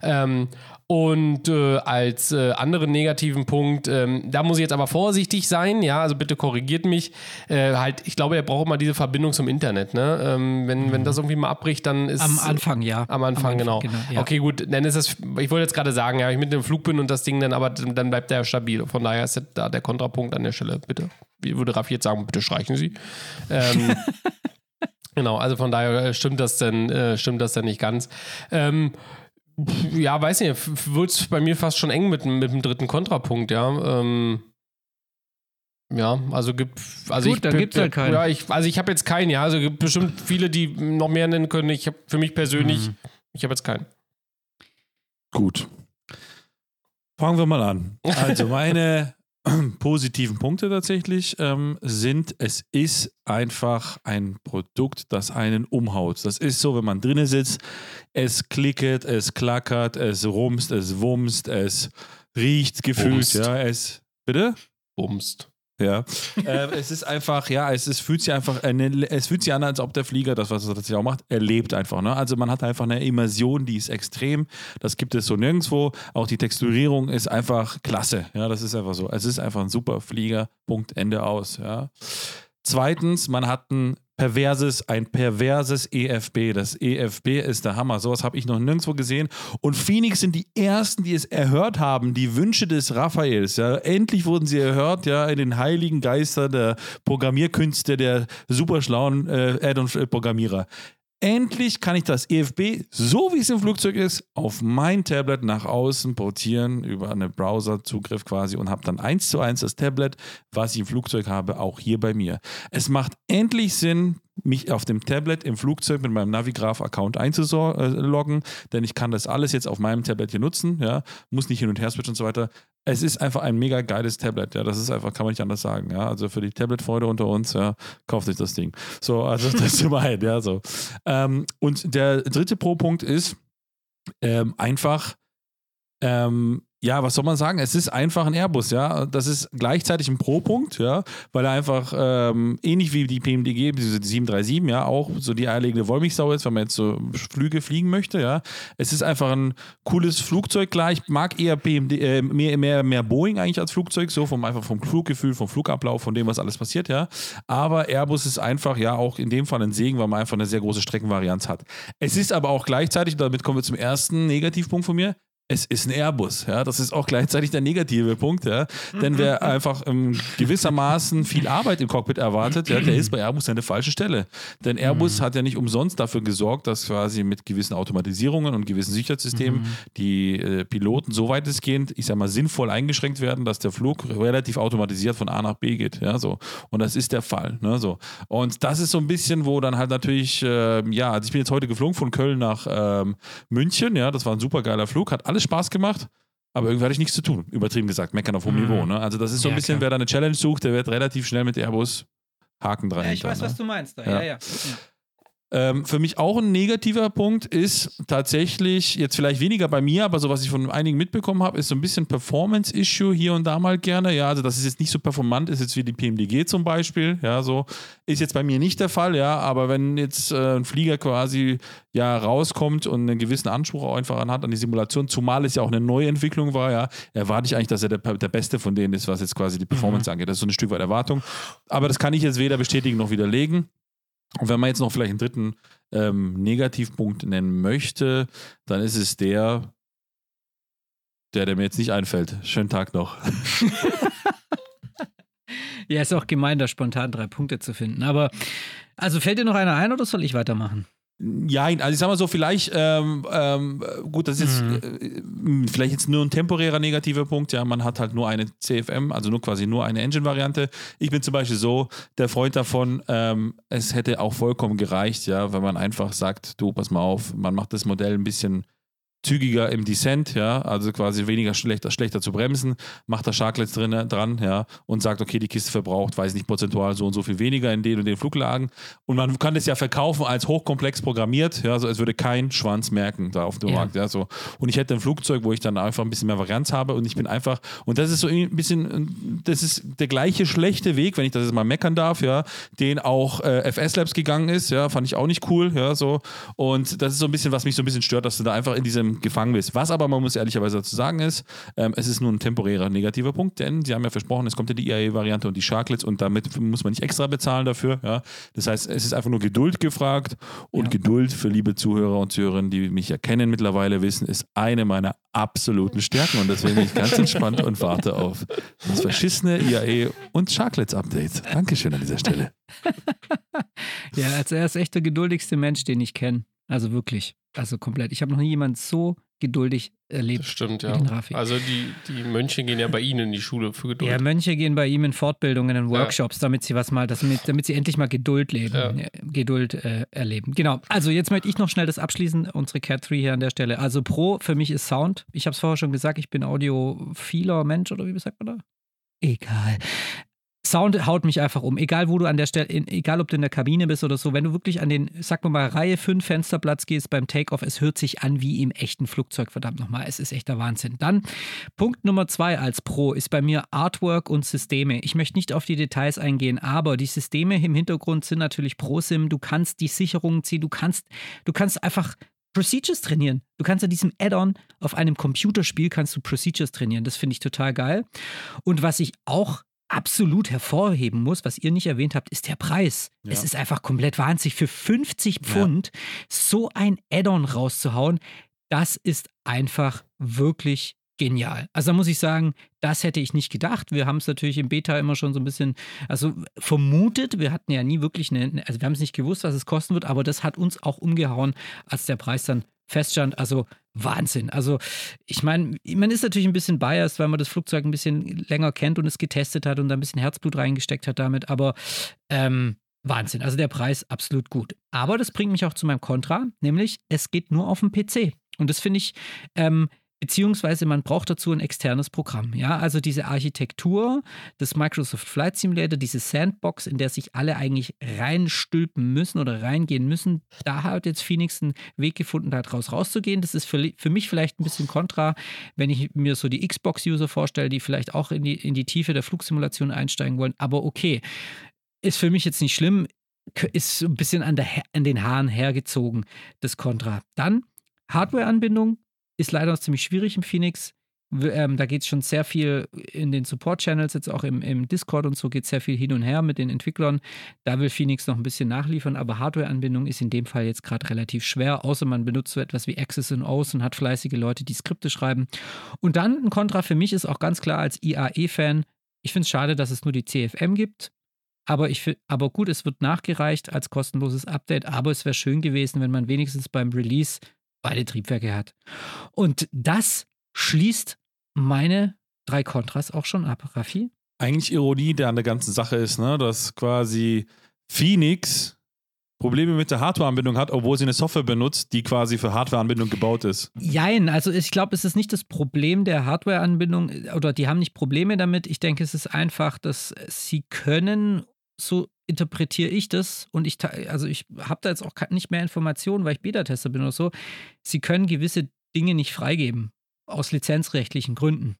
Ähm, und äh, als äh, anderen negativen Punkt, ähm, da muss ich jetzt aber vorsichtig sein, ja, also bitte korrigiert mich. Äh, halt, ich glaube, er braucht immer diese Verbindung zum Internet, ne? Ähm, wenn, mhm. wenn das irgendwie mal abbricht, dann ist. Am Anfang, ja. Am Anfang, am genau. genau ja. Okay, gut, dann ist es, ich wollte jetzt gerade sagen, ja, ich mit dem Flug bin und das Ding dann, aber dann bleibt der stabil. Von daher ist da der Kontrapunkt an der Stelle, bitte. Wie würde Raffi jetzt sagen, bitte streichen Sie. Ähm, genau, also von daher äh, stimmt das denn, äh, stimmt das denn nicht ganz. Ähm, ja, weiß nicht, wird es bei mir fast schon eng mit, mit dem dritten Kontrapunkt, ja. Ähm, ja, also gibt also Gut, ich, dann gibt es ja keinen. Ja, ich, also ich habe jetzt keinen, ja. Also gibt bestimmt viele, die noch mehr nennen können. Ich habe für mich persönlich, mhm. ich habe jetzt keinen. Gut. Fangen wir mal an. Also meine positiven Punkte tatsächlich ähm, sind, es ist einfach ein Produkt, das einen umhaut. Das ist so, wenn man drinnen sitzt, es klicket, es klackert, es rumst, es wumst, es riecht gefühlt, Bumst. ja, es, bitte? Bumst. Ja. äh, es ist einfach, ja, es, es fühlt sich einfach, eine, es fühlt sich an, als ob der Flieger, das, was er tatsächlich auch macht, er lebt einfach. Ne? Also man hat einfach eine Immersion, die ist extrem. Das gibt es so nirgendwo. Auch die Texturierung ist einfach klasse. Ja, das ist einfach so. Es ist einfach ein super Flieger. Punkt, Ende aus. Ja. Zweitens, man hat ein perverses, ein perverses EFB. Das EFB ist der Hammer. Sowas habe ich noch nirgendwo gesehen. Und Phoenix sind die ersten, die es erhört haben, die Wünsche des Raphaels. Ja. Endlich wurden sie erhört, ja, in den heiligen Geister der Programmierkünste der superschlauen äh, Add-on-Programmierer. Endlich kann ich das EFB, so wie es im Flugzeug ist, auf mein Tablet nach außen portieren über einen Browserzugriff quasi und habe dann eins zu eins das Tablet, was ich im Flugzeug habe, auch hier bei mir. Es macht endlich Sinn, mich auf dem Tablet im Flugzeug mit meinem Navigraph-Account einzuloggen, denn ich kann das alles jetzt auf meinem Tablet hier nutzen, ja, muss nicht hin und her switchen und so weiter. Es ist einfach ein mega geiles Tablet, ja, das ist einfach, kann man nicht anders sagen, ja, also für die Tablet-Freude unter uns, ja, kauft sich das Ding. So, also das ist immerhin, ja, so. Ähm, und der dritte Pro-Punkt ist ähm, einfach, ähm, ja, was soll man sagen? Es ist einfach ein Airbus, ja. Das ist gleichzeitig ein Pro-Punkt, ja, weil er einfach ähm, ähnlich wie die PMDG, diese 737, ja, auch so die eierlegende Wollmilchsau ist, wenn man jetzt so Flüge fliegen möchte, ja. Es ist einfach ein cooles Flugzeug, klar. Ich mag eher PMD, äh, mehr, mehr, mehr Boeing eigentlich als Flugzeug, so vom einfach vom Fluggefühl, vom Flugablauf, von dem, was alles passiert, ja. Aber Airbus ist einfach, ja, auch in dem Fall ein Segen, weil man einfach eine sehr große Streckenvarianz hat. Es ist aber auch gleichzeitig, damit kommen wir zum ersten Negativpunkt von mir, es ist ein Airbus. Ja, das ist auch gleichzeitig der negative Punkt. Ja, denn wer einfach ähm, gewissermaßen viel Arbeit im Cockpit erwartet, ja, der ist bei Airbus an der falschen Stelle. Denn Airbus Mhm. hat ja nicht umsonst dafür gesorgt, dass quasi mit gewissen Automatisierungen und gewissen Sicherheitssystemen Mhm. die äh, Piloten so weitestgehend, ich sag mal, sinnvoll eingeschränkt werden, dass der Flug relativ automatisiert von A nach B geht. Ja, so. Und das ist der Fall. Ne, so. Und das ist so ein bisschen, wo dann halt natürlich, ähm, ja, also ich bin jetzt heute geflogen von Köln nach ähm, München, ja, das war ein super geiler Flug, hat alles Spaß gemacht. Aber irgendwie hatte ich nichts zu tun, übertrieben gesagt, meckern auf hohem Mhm. Niveau. Ne? Also das ist so ein Ja, bisschen, klar. wer da eine Challenge sucht, der wird relativ schnell mit Airbus Haken dran. Ja, ich hinter, weiß, ne? was du meinst. Da. Ja. Ja, ja. Ähm, für mich auch ein negativer Punkt ist tatsächlich, jetzt vielleicht weniger bei mir, aber so was ich von einigen mitbekommen habe, ist so ein bisschen Performance-Issue hier und da mal gerne. Ja, also dass es jetzt nicht so performant ist, jetzt wie die PMDG zum Beispiel. Ja, so ist jetzt bei mir nicht der Fall, ja, aber wenn jetzt äh, ein Flieger quasi ja rauskommt und einen gewissen Anspruch auch einfach an hat an die Simulation, zumal es ja auch eine Neuentwicklung war, ja, erwarte ich eigentlich, dass er der, der Beste von denen ist, was jetzt quasi die Performance angeht. Das ist so ein Stück weit Erwartung. Aber das kann ich jetzt weder bestätigen noch widerlegen. Und wenn man jetzt noch vielleicht einen dritten ähm, Negativpunkt nennen möchte, dann ist es der, der, der mir jetzt nicht einfällt. Schönen Tag noch. Ja, ist auch gemein, da spontan drei Punkte zu finden. Aber, also fällt dir noch einer ein oder soll ich weitermachen? Ja, also ich sag mal so, vielleicht, ähm, ähm, gut, das ist jetzt äh, vielleicht jetzt nur ein temporärer negativer Punkt. Ja, man hat halt nur eine CFM, also nur quasi nur eine Engine-Variante. Ich bin zum Beispiel so der Freund davon, ähm, es hätte auch vollkommen gereicht, ja, wenn man einfach sagt, du, pass mal auf, man macht das Modell ein bisschen zügiger im Descent, ja, also quasi weniger schlechter, schlechter zu bremsen, macht da Sharklets drin, dran, ja, und sagt, okay, die Kiste verbraucht, weiß nicht, prozentual so und so viel weniger in den und den Fluglagen. Und man kann das ja verkaufen als hochkomplex programmiert, ja, so es würde kein Schwanz merken da auf dem Ja. Markt, ja, so. Und ich hätte ein Flugzeug, wo ich dann einfach ein bisschen mehr Varianz habe und ich bin einfach, und das ist so ein bisschen, das ist der gleiche schlechte Weg, wenn ich das jetzt mal meckern darf, ja, den auch äh, FS Labs gegangen ist, ja, fand ich auch nicht cool, ja, so. Und das ist so ein bisschen, was mich so ein bisschen stört, dass du da einfach in diesem gefangen bist. Was aber, man muss ehrlicherweise dazu sagen, ist, ähm, es ist nur ein temporärer negativer Punkt, denn sie haben ja versprochen, es kommt ja die IAE-Variante und die Sharklets und damit muss man nicht extra bezahlen dafür, ja. Das heißt, es ist einfach nur Geduld gefragt und Ja. Geduld für liebe Zuhörer und Zuhörerinnen, die mich ja kennen mittlerweile, wissen, ist eine meiner absoluten Stärken und deswegen bin ich ganz entspannt und warte auf das verschissene IAE und Sharklets-Update. Dankeschön an dieser Stelle. Ja, also er ist echt der geduldigste Mensch, den ich kenne. Also wirklich. Also komplett. Ich habe noch nie jemanden so geduldig Das erlebt. stimmt, Mit ja. Also die, die Mönche gehen ja bei Ihnen in die Schule für Geduld. Ja, Mönche gehen bei ihm in Fortbildungen, in Workshops, damit sie was mal, damit, damit sie endlich mal Geduld leben, Ja. äh, Geduld äh, erleben. Genau. Also jetzt möchte ich noch schnell das abschließen, unsere Cat 3 hier an der Stelle. Also Pro für mich ist Sound. Ich habe es vorher schon gesagt, ich bin audiophiler Mensch oder wie sagt man da? Egal. Sound haut mich einfach um. Egal, wo du an der Stelle, egal ob du in der Kabine bist oder so, wenn du wirklich an den, sag mal, Reihe 5 Fensterplatz gehst beim Takeoff, es hört sich an wie im echten Flugzeug, verdammt nochmal. Es ist echter Wahnsinn. Dann Punkt Nummer zwei als Pro ist bei mir Artwork und Systeme. Ich möchte nicht auf die Details eingehen, aber die Systeme im Hintergrund sind natürlich ProSim. Du kannst die Sicherungen ziehen, du kannst, du kannst einfach Procedures trainieren. Du kannst an diesem Add-on auf einem Computerspiel kannst du Procedures trainieren. Das finde ich total geil. Und was ich auch absolut hervorheben muss, was ihr nicht erwähnt habt, ist der Preis. Ja. Es ist einfach komplett wahnsinnig. Für 50 Pfund so ein Add-on rauszuhauen, das ist einfach wirklich genial. Also da muss ich sagen, das hätte ich nicht gedacht. Wir haben es natürlich im Beta immer schon so ein bisschen, also vermutet. Wir hatten ja nie wirklich eine, also wir haben es nicht gewusst, was es kosten wird, aber das hat uns auch umgehauen, als der Preis dann feststand. Also Wahnsinn. Also ich meine, man ist natürlich ein bisschen biased, weil man das Flugzeug ein bisschen länger kennt und es getestet hat und da ein bisschen Herzblut reingesteckt hat damit, aber ähm, Wahnsinn. Also der Preis absolut gut. Aber das bringt mich auch zu meinem Kontra, nämlich es geht nur auf dem PC. Und das finde ich, ähm, beziehungsweise man braucht dazu ein externes Programm. Ja, also diese Architektur des Microsoft Flight Simulator, diese Sandbox, in der sich alle eigentlich reinstülpen müssen oder reingehen müssen, da hat jetzt Phoenix einen Weg gefunden, da draus rauszugehen. Das ist für, für mich vielleicht ein bisschen kontra, wenn ich mir so die Xbox-User vorstelle, die vielleicht auch in die, in die Tiefe der Flugsimulation einsteigen wollen. Aber okay, ist für mich jetzt nicht schlimm, ist ein bisschen an, der, an den Haaren hergezogen, das Kontra. Dann Hardware-Anbindung ist leider ziemlich schwierig im Phoenix. Ähm, da geht es schon sehr viel in den Support-Channels, jetzt auch im, im Discord und so geht sehr viel hin und her mit den Entwicklern. Da will Phoenix noch ein bisschen nachliefern, aber Hardware-Anbindung ist in dem Fall jetzt gerade relativ schwer, außer man benutzt so etwas wie Access and O's und hat fleißige Leute, die Skripte schreiben. Und dann ein Kontra für mich ist auch ganz klar als IAE-Fan, ich finde es schade, dass es nur die CFM gibt. Aber, ich, aber gut, es wird nachgereicht als kostenloses Update, aber es wäre schön gewesen, wenn man wenigstens beim Release beide Triebwerke hat. Und das schließt meine drei Kontras auch schon ab, Raffi. Eigentlich Ironie, der an der ganzen Sache ist, ne? dass quasi Phoenix Probleme mit der Hardwareanbindung hat, obwohl sie eine Software benutzt, die quasi für Hardwareanbindung gebaut ist. Jein, also ich glaube, es ist nicht das Problem der Hardware-Anbindung oder die haben nicht Probleme damit. Ich denke, es ist einfach, dass sie können, so interpretiere ich das und ich, also ich habe da jetzt auch nicht mehr Informationen, weil ich Beta-Tester bin oder so. Sie können gewisse Dinge nicht freigeben, aus lizenzrechtlichen Gründen.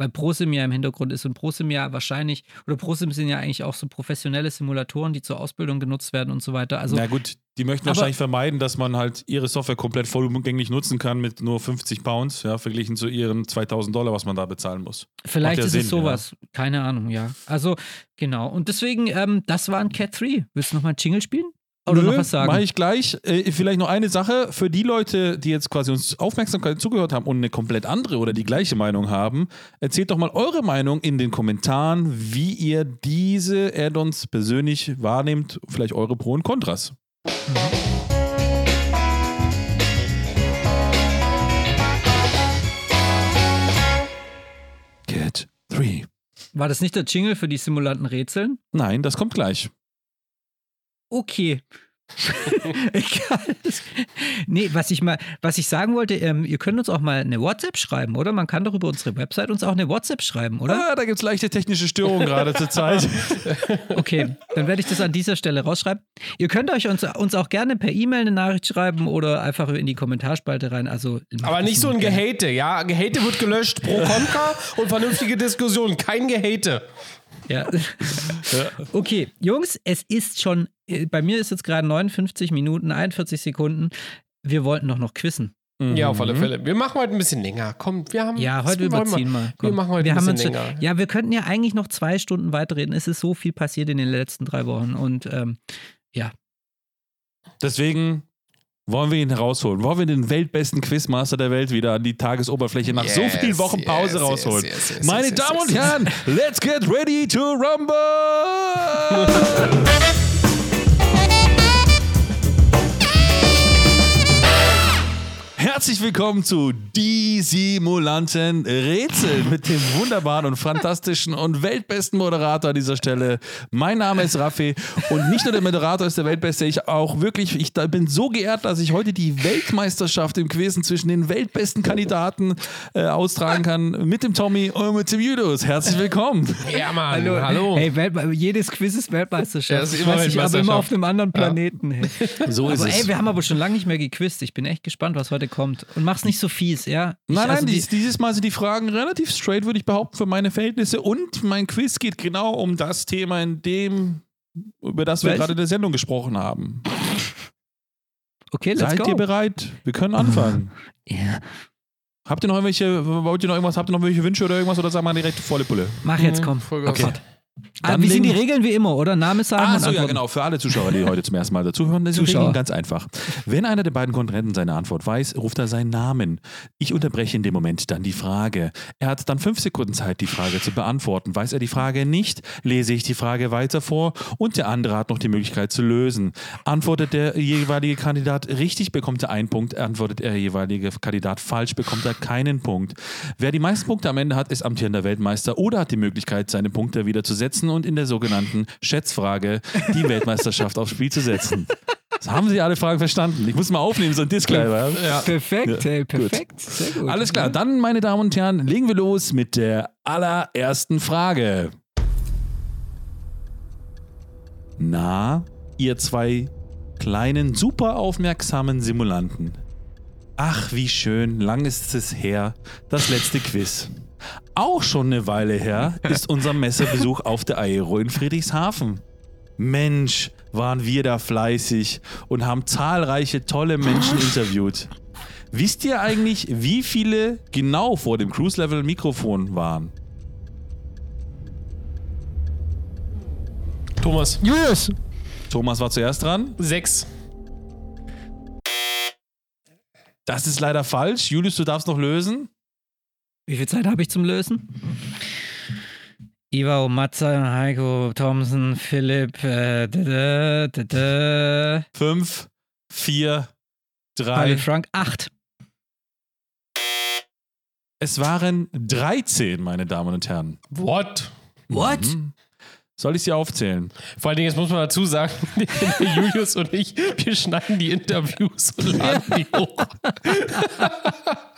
Weil ProSim ja im Hintergrund ist und ProSim ja wahrscheinlich, oder ProSim sind ja eigentlich auch so professionelle Simulatoren, die zur Ausbildung genutzt werden und so weiter. Also Na gut, die möchten wahrscheinlich vermeiden, dass man halt ihre Software komplett vollumgänglich nutzen kann mit nur 50 Pounds, ja, verglichen zu ihren 2000 Dollar, was man da bezahlen muss. Vielleicht ja ist Sinn, es sowas. Keine Ahnung, ja. Also, genau. Und deswegen, ähm, das war ein Cat 3. Willst du nochmal Jingle spielen? Oder noch was sagen? Mache ich gleich. Äh, vielleicht noch eine Sache für die Leute, die jetzt quasi uns Aufmerksamkeit zugehört haben und eine komplett andere oder die gleiche Meinung haben. Erzählt doch mal eure Meinung in den Kommentaren, wie ihr diese Add-ons persönlich wahrnehmt. Vielleicht eure Pro und Kontras. Cat 3. War das nicht der Jingle für die simulanten Rätseln? Nein, das kommt gleich. Okay. Egal. Nee, was ich mal, was ich sagen wollte, ähm, ihr könnt uns auch mal eine WhatsApp schreiben, oder? Man kann doch über unsere Website uns auch eine WhatsApp schreiben, oder? Ah, da gibt es leichte technische Störungen gerade zur Zeit. Okay, dann werde ich das an dieser Stelle rausschreiben. Ihr könnt euch uns, uns auch gerne per E-Mail eine Nachricht schreiben oder einfach in die Kommentarspalte rein. Also, Aber nicht so ein gerne. Gehate, ja. Gehate wird gelöscht pro Contra und vernünftige Diskussion. Kein Gehate. Ja. Okay, Jungs, es ist schon, äh, bei mir ist jetzt gerade 59 Minuten, 41 Sekunden. Wir wollten doch noch quizzen. Ja, auf Mhm. alle Fälle. Wir machen heute ein bisschen länger. Komm, wir haben. Ja, heute wir überziehen wir. Wir Komm. machen heute wir ein haben bisschen uns schon, länger. Ja, wir könnten ja eigentlich noch zwei Stunden weiterreden. Es ist so viel passiert in den letzten drei Wochen. Und ähm, ja, Deswegen wollen wir ihn herausholen. Wollen wir den weltbesten Quizmaster der Welt wieder an die Tagesoberfläche nach so Yes, vielen Wochen Pause yes, rausholen. yes, Meine Damen und. Herren, let's get ready to rumble! Herzlich willkommen zu Die Simulanten Rätsel mit dem wunderbaren und fantastischen und weltbesten Moderator an dieser Stelle. Mein Name ist Raffi und nicht nur der Moderator ist der weltbeste, ich auch wirklich, ich bin so geehrt, dass ich heute die Weltmeisterschaft im Quizzen zwischen den weltbesten Kandidaten äh, austragen kann mit dem Tommy und mit dem Julius. Herzlich willkommen. Ja, Mann. Hallo. Hey, Weltme jedes Quiz ist Weltmeisterschaft. Ja, ist Ich immer weiß nicht, aber immer Weltmeisterschaft. auf einem anderen Planeten. Hey. So ist aber es. ey, wir haben aber schon lange nicht mehr gequizt. Ich bin echt gespannt, was heute kommt. Und mach's nicht so fies, ja? Ich, Nein, nein, also die- dies, dieses Mal sind die Fragen relativ straight, würde ich behaupten, für meine Verhältnisse. Und mein Quiz geht genau um das Thema, in dem, über das wir gerade in der Sendung gesprochen haben. okay, let's Seid go. ihr bereit? Wir können anfangen. Ja, Habt ihr noch irgendwelche, wollt ihr noch irgendwas, habt ihr noch irgendwelche Wünsche oder irgendwas oder sagen wir direkt volle Pulle? mach jetzt, komm. Voll Okay. Gott. Ah, wie sind die Regeln wie immer, oder? Name sagen Ah, so, ja, genau. Für alle Zuschauer, die heute zum ersten Mal dazuhören, ist die Zuschauer. Regeln ganz einfach. Wenn einer der beiden Kontrahenten seine Antwort weiß, ruft er seinen Namen. Ich unterbreche in dem Moment dann die Frage. Er hat dann fünf Sekunden Zeit, die Frage zu beantworten. Weiß er die Frage nicht, lese ich die Frage weiter vor und der andere hat noch die Möglichkeit zu lösen. Antwortet der jeweilige Kandidat richtig, bekommt er einen Punkt. Antwortet der jeweilige Kandidat falsch, bekommt er keinen Punkt. Wer die meisten Punkte am Ende hat, ist amtierender Weltmeister oder hat die Möglichkeit, seine Punkte wieder zu setzen und in der sogenannten Schätzfrage die Weltmeisterschaft aufs Spiel zu setzen. Das haben Sie alle Fragen verstanden? Ich muss mal aufnehmen, so ein Disclaimer. Ja. Perfekt, Ja, hey, gut. perfekt. Sehr gut. Alles klar, dann, meine Damen und Herren, legen wir los mit der allerersten Frage. Na, ihr zwei kleinen, super aufmerksamen Simulanten. Ach, wie schön, lang ist es her, das letzte Quiz. Auch schon eine Weile her ist unser Messebesuch auf der Aero in Friedrichshafen. Mensch, waren wir da fleißig und haben zahlreiche tolle Menschen interviewt. Wisst ihr eigentlich, wie viele genau vor dem Cruise-Level-Mikrofon waren? Thomas. Julius! Thomas war zuerst dran. Sechs. Das ist leider falsch. Julius, du darfst noch lösen. Wie viel Zeit habe ich zum Lösen? Ivo, Matze, Heiko, Thomsen, Philipp, äh, da, da, da, da. Fünf, vier, drei. Frank, acht. Es waren 13, meine Damen und Herren. What? What? Mhm. Soll ich sie aufzählen? Vor allen Dingen, jetzt muss man dazu sagen, Julius und ich, wir schneiden die Interviews und laden die hoch.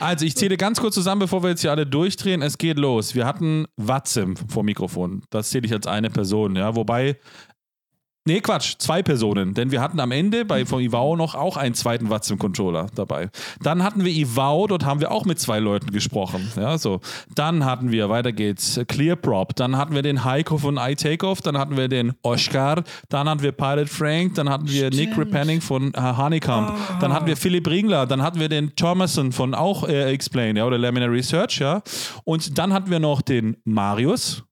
Also, ich zähle ganz kurz zusammen, bevor wir jetzt hier alle durchdrehen. Es geht los. Wir hatten Watzim vor Mikrofon. Das zähle ich als eine Person, ja. Wobei. Nee, Quatsch, zwei Personen. Denn wir hatten am Ende bei von Ivao noch auch einen zweiten Watzim-Controller dabei. Dann hatten wir Ivao, dort haben wir auch mit zwei Leuten gesprochen. Ja, so. Dann hatten wir, weiter geht's, Clearprop. Dann hatten wir den Heiko von iTakeoff. Dann hatten wir den Oskar. Dann hatten wir Pilot Frank. Dann hatten wir Nick Repenning von äh, Honeycomb. Dann hatten wir Philipp Ringler. Dann hatten wir den Thomason von auch äh, Explain, ja, oder Laminar Research, ja. Und dann hatten wir noch den Marius.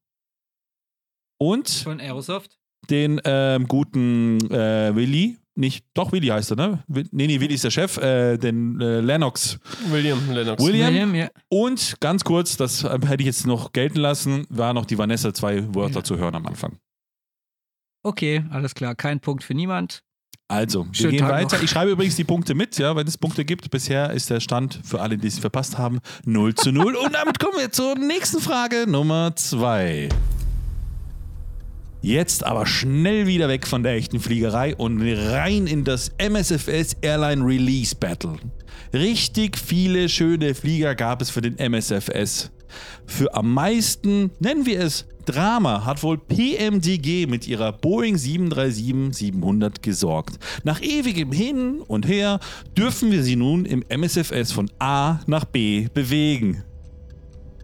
Und Von Aerosoft? Den ähm, guten äh, Willi, nicht, doch Willi heißt er, ne? Nee, nee, Willi ist der Chef, äh, den äh, Lennox. William Lennox. William. ja. Und ganz kurz, das äh, hätte ich jetzt noch gelten lassen, war noch die Vanessa zwei Wörter zu hören am Anfang. Okay, alles klar. Kein Punkt für niemand. Also, wir Schönen gehen Tag weiter. noch. Ich schreibe übrigens die Punkte mit, ja, wenn es Punkte gibt. Bisher ist der Stand für alle, die es verpasst haben, 0 zu 0. Und damit kommen wir zur nächsten Frage, Nummer 2. Jetzt aber schnell wieder weg von der echten Fliegerei und rein in das MSFS Airline Release Battle. Richtig viele schöne Flieger gab es für den MSFS. Für am meisten, nennen wir es Drama, hat wohl PMDG mit ihrer Boeing 737-700 gesorgt. Nach ewigem Hin und Her dürfen wir sie nun im MSFS von A nach B bewegen.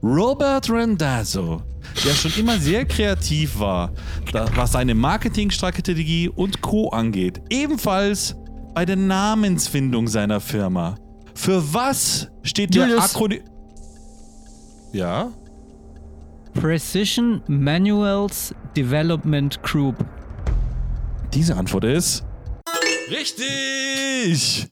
Robert Randazzo, der schon immer sehr kreativ war, was seine Marketingstrategie und Co. angeht, ebenfalls bei der Namensfindung seiner Firma. Für was steht der Julius. Akronym? Ja? Precision Manuals Development Group. Diese Antwort ist. Richtig!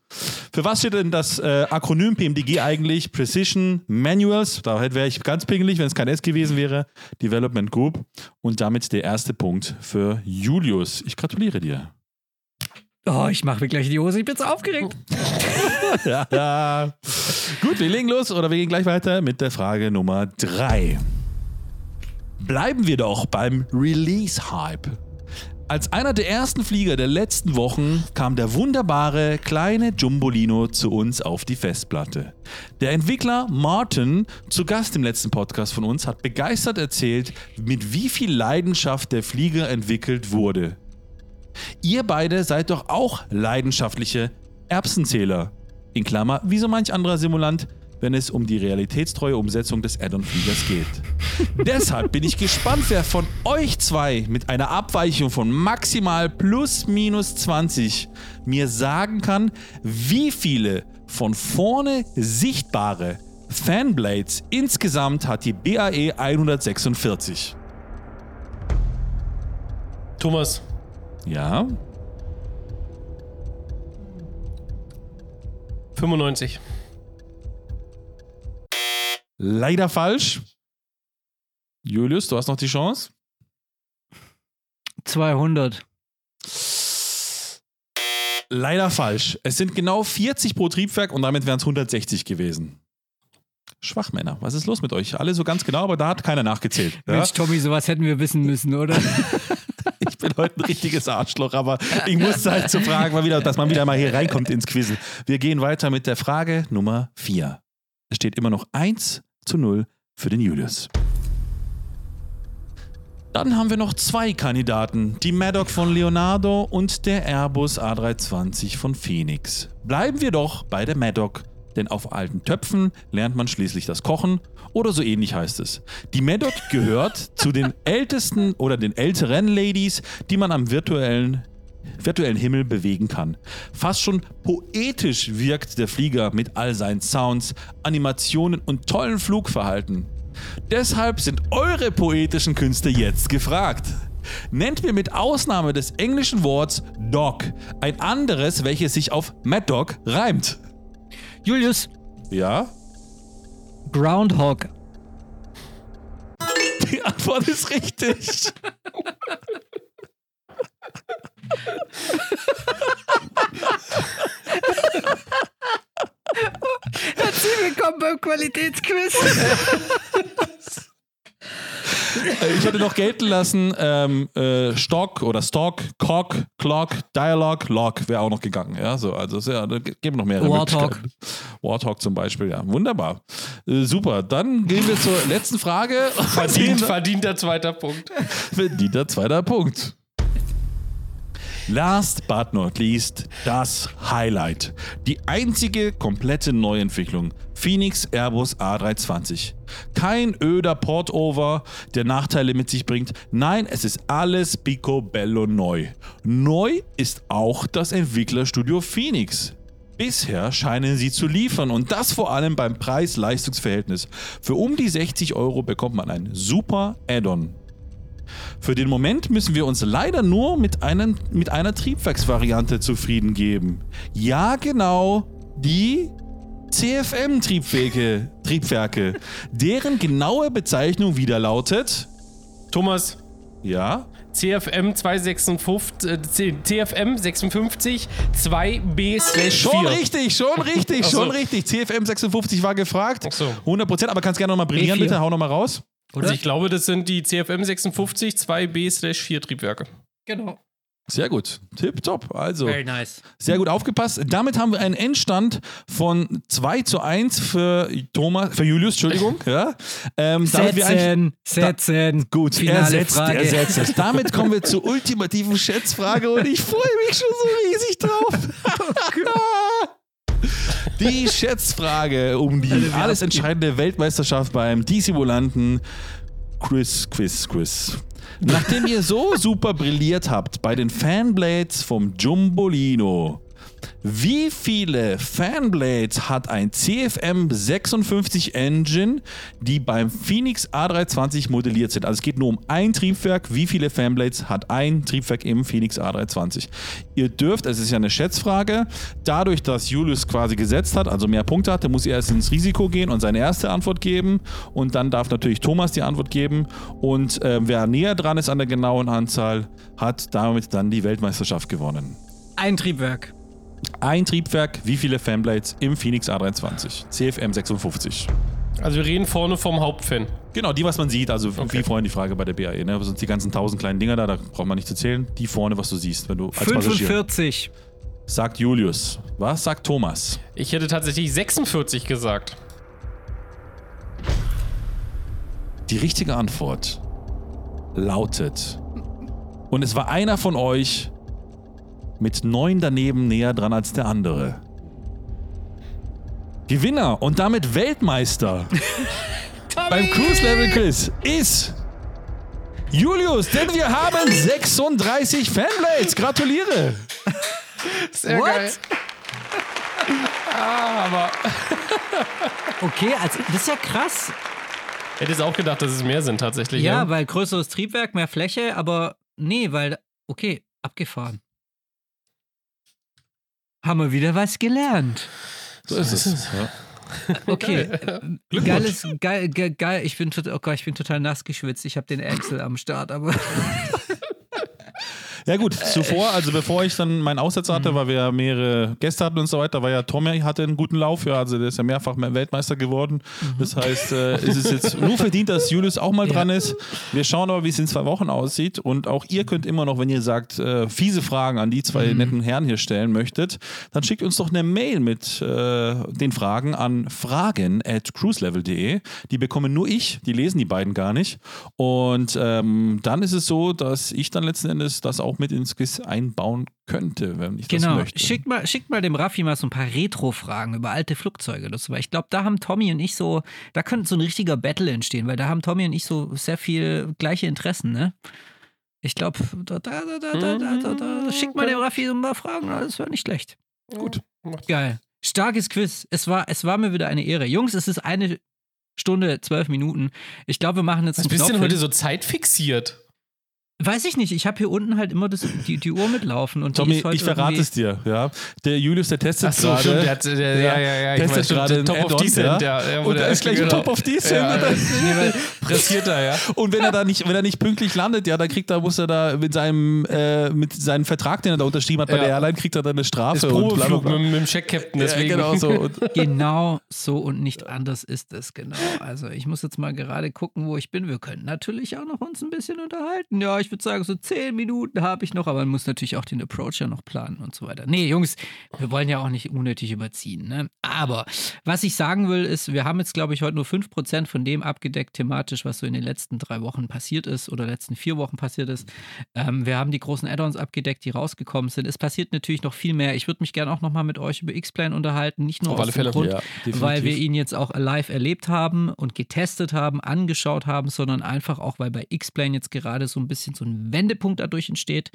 Für was steht denn das äh, Akronym PMDG eigentlich? Precision Manuals. Da wäre ich ganz pingelig, wenn es kein S gewesen wäre. Development Group. Und damit der erste Punkt für Julius. Ich gratuliere dir. Oh, ich mache mir gleich die Hose. Ich bin so aufgeregt. ja, ja. Gut, wir legen los oder wir gehen gleich weiter mit der Frage Nummer 3. Bleiben wir doch beim Release-Hype. Als einer der ersten Flieger der letzten Wochen kam der wunderbare kleine Jumbolino zu uns auf die Festplatte. Der Entwickler Martin, zu Gast im letzten Podcast von uns, hat begeistert erzählt, mit wie viel Leidenschaft der Flieger entwickelt wurde. Ihr beide seid doch auch leidenschaftliche Erbsenzähler. In Klammer, wie so manch anderer Simulant, wenn es um die realitätstreue Umsetzung des Add-on-Fliegers geht. Deshalb bin ich gespannt, wer von euch zwei mit einer Abweichung von maximal plus minus 20 mir sagen kann, wie viele von vorne sichtbare Fanblades insgesamt hat die BAE 146. Thomas. Ja, 95. Leider falsch. Julius, du hast noch die Chance. 200. Leider falsch. Es sind genau 40 pro Triebwerk und damit wären es 160 gewesen. Schwachmänner, was ist los mit euch? Alle so ganz genau, aber da hat keiner nachgezählt. Ja? Mensch, Tommy, sowas hätten wir wissen müssen, oder? Ich bin heute ein richtiges Arschloch, aber ich musste halt zu fragen, mal wieder, dass man wieder mal hier reinkommt ins Quiz. Wir gehen weiter mit der Frage Nummer 4. Es steht immer noch 1 zu 0 für den Julius. Dann haben wir noch zwei Kandidaten, die Maddock von Leonardo und der Airbus A320 von Phoenix. Bleiben wir doch bei der Maddock, denn auf alten Töpfen lernt man schließlich das Kochen oder so ähnlich heißt es. Die Maddock gehört zu den ältesten oder den älteren Ladies, die man am virtuellen virtuellen Himmel bewegen kann. Fast schon poetisch wirkt der Flieger mit all seinen Sounds, Animationen und tollen Flugverhalten. Deshalb sind eure poetischen Künste jetzt gefragt. Nennt mir mit Ausnahme des englischen Worts Dog ein anderes, welches sich auf Mad Dog reimt. Julius, Ja? Groundhog. Die Antwort ist richtig. Herzlich willkommen beim Qualitätsquiz. Äh, Ich hätte noch gelten lassen, ähm, äh, Stock oder Stock, Cock, Clock, Dialog, Log wäre auch noch gegangen. Ja, so, also ja, da geben noch mehrere. Möglichkeiten. Warthog zum Beispiel, ja. Wunderbar. Äh, super. Dann gehen wir zur letzten Frage. Verdient, verdienter zweiter Punkt. Verdienter zweiter Punkt. Last but not least, das Highlight. Die einzige komplette Neuentwicklung. Phoenix Airbus A320. Kein öder Portover, der Nachteile mit sich bringt. Nein, es ist alles picobello neu. Neu ist auch das Entwicklerstudio Phoenix. Bisher scheinen sie zu liefern und das vor allem beim Preis-Leistungs-Verhältnis. Für um die 60 Euro bekommt man ein super Add-on. Für den Moment müssen wir uns leider nur mit, einem, mit einer Triebwerksvariante zufrieden geben. Ja, genau, die CFM-Triebwerke, Triebwerke, deren genaue Bezeichnung wieder lautet. Thomas, Ja, CFM 256, äh, C- CFM 56 2B slash 4. schon richtig, schon richtig, so. schon richtig. CFM 56 war gefragt. Ach so. 100%, aber kannst gerne nochmal brillieren, B4. bitte, hau nochmal raus. Oder? Also ich glaube, das sind die CFM 56 2B slash 4 Triebwerke. genau. Sehr gut, tipptopp. Also, Very nice. Sehr gut aufgepasst. Damit haben wir einen Endstand von 2 zu 1 für Thomas, für Julius, Entschuldigung. Ja. Ähm, Setzen, setzen. Gut, Finale er setzt, Frage. er setzt es. Damit kommen wir zur ultimativen Schätzfrage und ich freue mich schon so riesig drauf. Die Schätzfrage um die alles entscheidende Weltmeisterschaft beim DC-Volanten Quiz, Quiz, Quiz. Nachdem ihr so super brilliert habt bei den Fanblades vom Jumbolino, wie viele Fanblades hat ein CFM 56 Engine, die beim Phoenix A320 modelliert sind? Also es geht nur um ein Triebwerk. Wie viele Fanblades hat ein Triebwerk im Phoenix A320? Ihr dürft, es ist ja eine Schätzfrage, dadurch, dass Julius quasi gesetzt hat, also mehr Punkte hatte, muss er erst ins Risiko gehen und seine erste Antwort geben. Und dann darf natürlich Thomas die Antwort geben. Und äh, wer näher dran ist an der genauen Anzahl, hat damit dann die Weltmeisterschaft gewonnen. Ein Triebwerk. Ein Triebwerk, wie viele Fanblades im Phoenix A320? CFM 56. Also wir reden vorne vom Hauptfan. Genau, die, was man sieht, also wie vorhin die Frage bei der BAE, ne? Sonst die ganzen tausend kleinen Dinger da, da braucht man nicht zu zählen. Die vorne, was du siehst, wenn du als Passagier. 45. Sagt Julius. Was sagt Thomas? Ich hätte tatsächlich 46 gesagt. Die richtige Antwort lautet. Und es war einer von euch mit neun daneben näher dran als der andere. Gewinner und damit Weltmeister beim Cruise Level Quiz ist Julius, denn wir haben 36 Fanblades. Gratuliere. Sehr What? geil. Ah, aber Okay, also das ist ja krass. hätte es auch gedacht, dass es mehr sind tatsächlich. Ja, weil größeres Triebwerk, mehr Fläche, aber nee, weil, okay, abgefahren. Haben wir wieder was gelernt. So ist es. Ja. Okay, äh, geiles, geil, geil, geil. Ich bin, tot, oh Gott, ich bin total nass geschwitzt. Ich habe den Excel am Start, aber Ja gut, zuvor, also bevor ich dann meinen Aussetzer hatte, weil wir ja mehrere Gäste hatten und so weiter, war ja Tommy hatte einen guten Lauf, ja, also der ist ja mehrfach Weltmeister geworden. Das heißt, äh, ist es jetzt nur verdient, dass Julius auch mal Ja. dran ist. Wir schauen aber, wie es in zwei Wochen aussieht und auch ihr könnt immer noch, wenn ihr sagt, äh, fiese Fragen an die zwei netten Herren hier stellen möchtet, dann schickt uns doch eine Mail mit äh, den Fragen an fragen at cruiselevel.de. Die bekommen nur ich, die lesen die beiden gar nicht. Und ähm, dann ist es so, dass ich dann letzten Endes das auch mit ins Quiz einbauen könnte, wenn ich das genau. möchte. Schickt mal, schickt mal dem Raffi mal so ein paar Retro-Fragen über alte Flugzeuge. so. Weil ich glaube, da haben Tommy und ich so, da könnte so ein richtiger Battle entstehen, weil da haben Tommy und ich so sehr viel gleiche Interessen, ne? Ich glaube, da, da, da, da, da, da, da, schickt mal dem Raffi so ein paar Fragen, das wäre nicht schlecht. Gut. Geil. Starkes Quiz. Es war, es war mir wieder eine Ehre. Jungs, es ist eine Stunde, zwölf Minuten. Ich glaube, wir machen jetzt Was denn Knopf heute so zeitfixiert? Weiß ich nicht. Ich habe hier unten halt immer das, die, die Uhr mitlaufen. Und die Tommy, ist heute ich verrate es dir. Ja. Der Julius, der testet so, stimmt, der gerade. hat, der, ja, ja, ja, ich testet gerade ein Top of Decent, ja. ja. ja, Und der- er ist gleich ein genau. Top of Decent. Ja, ja. Pressiert er, ja. Und wenn er da nicht, wenn er nicht pünktlich landet, ja, dann kriegt er, muss er da mit seinem, äh, mit seinem Vertrag, den er da unterschrieben hat bei Ja. der Airline, kriegt er dann eine Strafe. Das und bla, bla, Probeflug mit, mit dem Check-Captain, Ja, deswegen. genau so. Und Genau so und nicht anders ist es, genau. Also ich muss jetzt mal gerade gucken, wo ich bin. Wir können natürlich auch noch uns ein bisschen unterhalten. Ja, ich würde sagen, so zehn Minuten habe ich noch, aber man muss natürlich auch den Approach ja noch planen und so weiter. Nee, Jungs, wir wollen ja auch nicht unnötig überziehen. Ne? Aber was ich sagen will, ist, wir haben jetzt, glaube ich, heute nur 5% von dem abgedeckt thematisch, was so in den letzten drei Wochen passiert ist oder letzten vier Wochen passiert ist. Ähm, wir haben die großen Add-ons abgedeckt, die rausgekommen sind. Es passiert natürlich noch viel mehr. Ich würde mich gerne auch nochmal mit euch über X-Plane unterhalten, nicht nur Auf aus dem. Grund, Ja, weil wir ihn jetzt auch live erlebt haben und getestet haben, angeschaut haben, sondern einfach auch, weil bei X-Plane jetzt gerade so ein bisschen so ein Wendepunkt dadurch entsteht.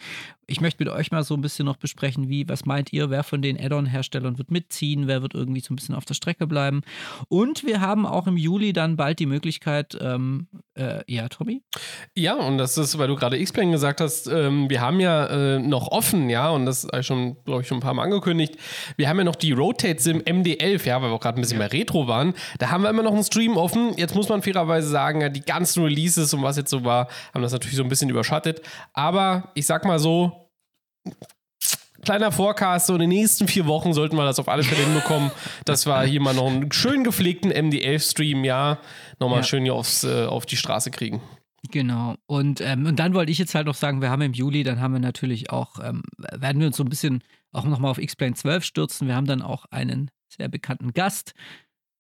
Ich möchte mit euch mal so ein bisschen noch besprechen, wie, was meint ihr, wer von den Add-on-Herstellern wird mitziehen, wer wird irgendwie so ein bisschen auf der Strecke bleiben. Und wir haben auch im Juli dann bald die Möglichkeit, ähm, äh, ja, Tommy? Ja, und das ist, weil du gerade X-Plane gesagt hast, ähm, wir haben ja äh, noch offen, ja, und das habe ich schon, glaube ich, schon ein paar Mal angekündigt. Wir haben ja noch die Rotate Sim MD11, ja, weil wir auch gerade ein bisschen mehr Retro waren. Da haben wir immer noch einen Stream offen. Jetzt muss man fairerweise sagen, ja, die ganzen Releases und was jetzt so war, haben das natürlich so ein bisschen überschattet. Aber ich sag mal so, kleiner Forecast, so in den nächsten vier Wochen sollten wir das auf alle Fälle hinbekommen, dass wir hier mal noch einen schön gepflegten MD11-Stream, ja, nochmal Ja. schön hier aufs, äh, auf die Straße kriegen. Genau. Und, ähm, und dann wollte ich jetzt halt noch sagen, wir haben im Juli, dann haben wir natürlich auch, ähm, werden wir uns so ein bisschen auch nochmal auf X-Plane 12 stürzen. Wir haben dann auch einen sehr bekannten Gast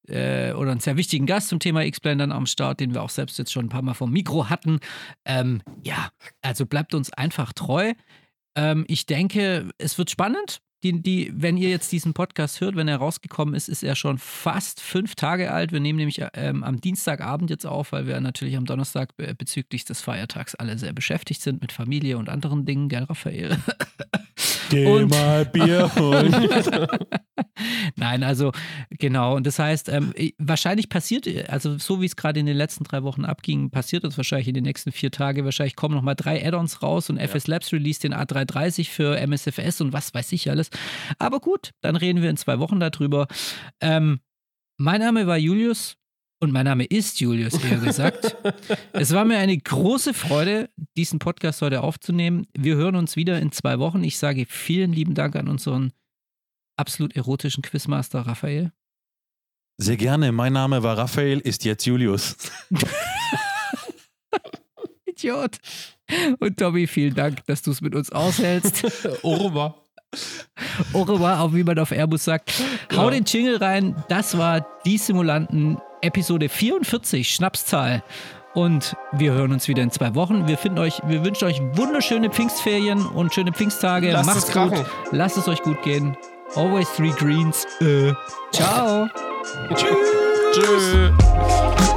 äh, oder einen sehr wichtigen Gast zum Thema X-Plane dann am Start, den wir auch selbst jetzt schon ein paar Mal vom Mikro hatten. Ähm, ja, also bleibt uns einfach treu. Ähm, ich denke, es wird spannend. Die, die, wenn ihr jetzt diesen Podcast hört, wenn er rausgekommen ist, ist er schon fast fünf Tage alt. Wir nehmen nämlich ähm, am Dienstagabend jetzt auf, weil wir natürlich am Donnerstag be bezüglich des Feiertags alle sehr beschäftigt sind mit Familie und anderen Dingen, gell, Raphael? Geh Und- mal Bier holen. Nein, also genau. Und das heißt, ähm, wahrscheinlich passiert, also so wie es gerade in den letzten drei Wochen abging, passiert das wahrscheinlich in den nächsten vier Tagen. Wahrscheinlich kommen nochmal drei Add-ons raus und FS Labs release den A330 für MSFS und was weiß ich alles. Aber gut, dann reden wir in zwei Wochen darüber. Ähm, mein Name war Julius. Und mein Name ist Julius, eher gesagt. es war mir eine große Freude, diesen Podcast heute aufzunehmen. Wir hören uns wieder in zwei Wochen. Ich sage vielen lieben Dank an unseren absolut erotischen Quizmaster Raphael. Sehr gerne. Mein Name war Raphael, ist jetzt Julius. Idiot. Und Tommy, vielen Dank, dass du es mit uns aushältst. Orba. Revoir, auch wie man auf Airbus sagt. Hau den Jingle rein. Das war die Simulanten Episode 44, Schnapszahl. Und wir hören uns wieder in zwei Wochen. Wir, finden euch, wir wünschen euch wunderschöne Pfingstferien und schöne Pfingsttage. Lasst Macht's krachen. gut. Lasst es euch gut gehen. Always three greens. Äh. Ciao. Tschüss.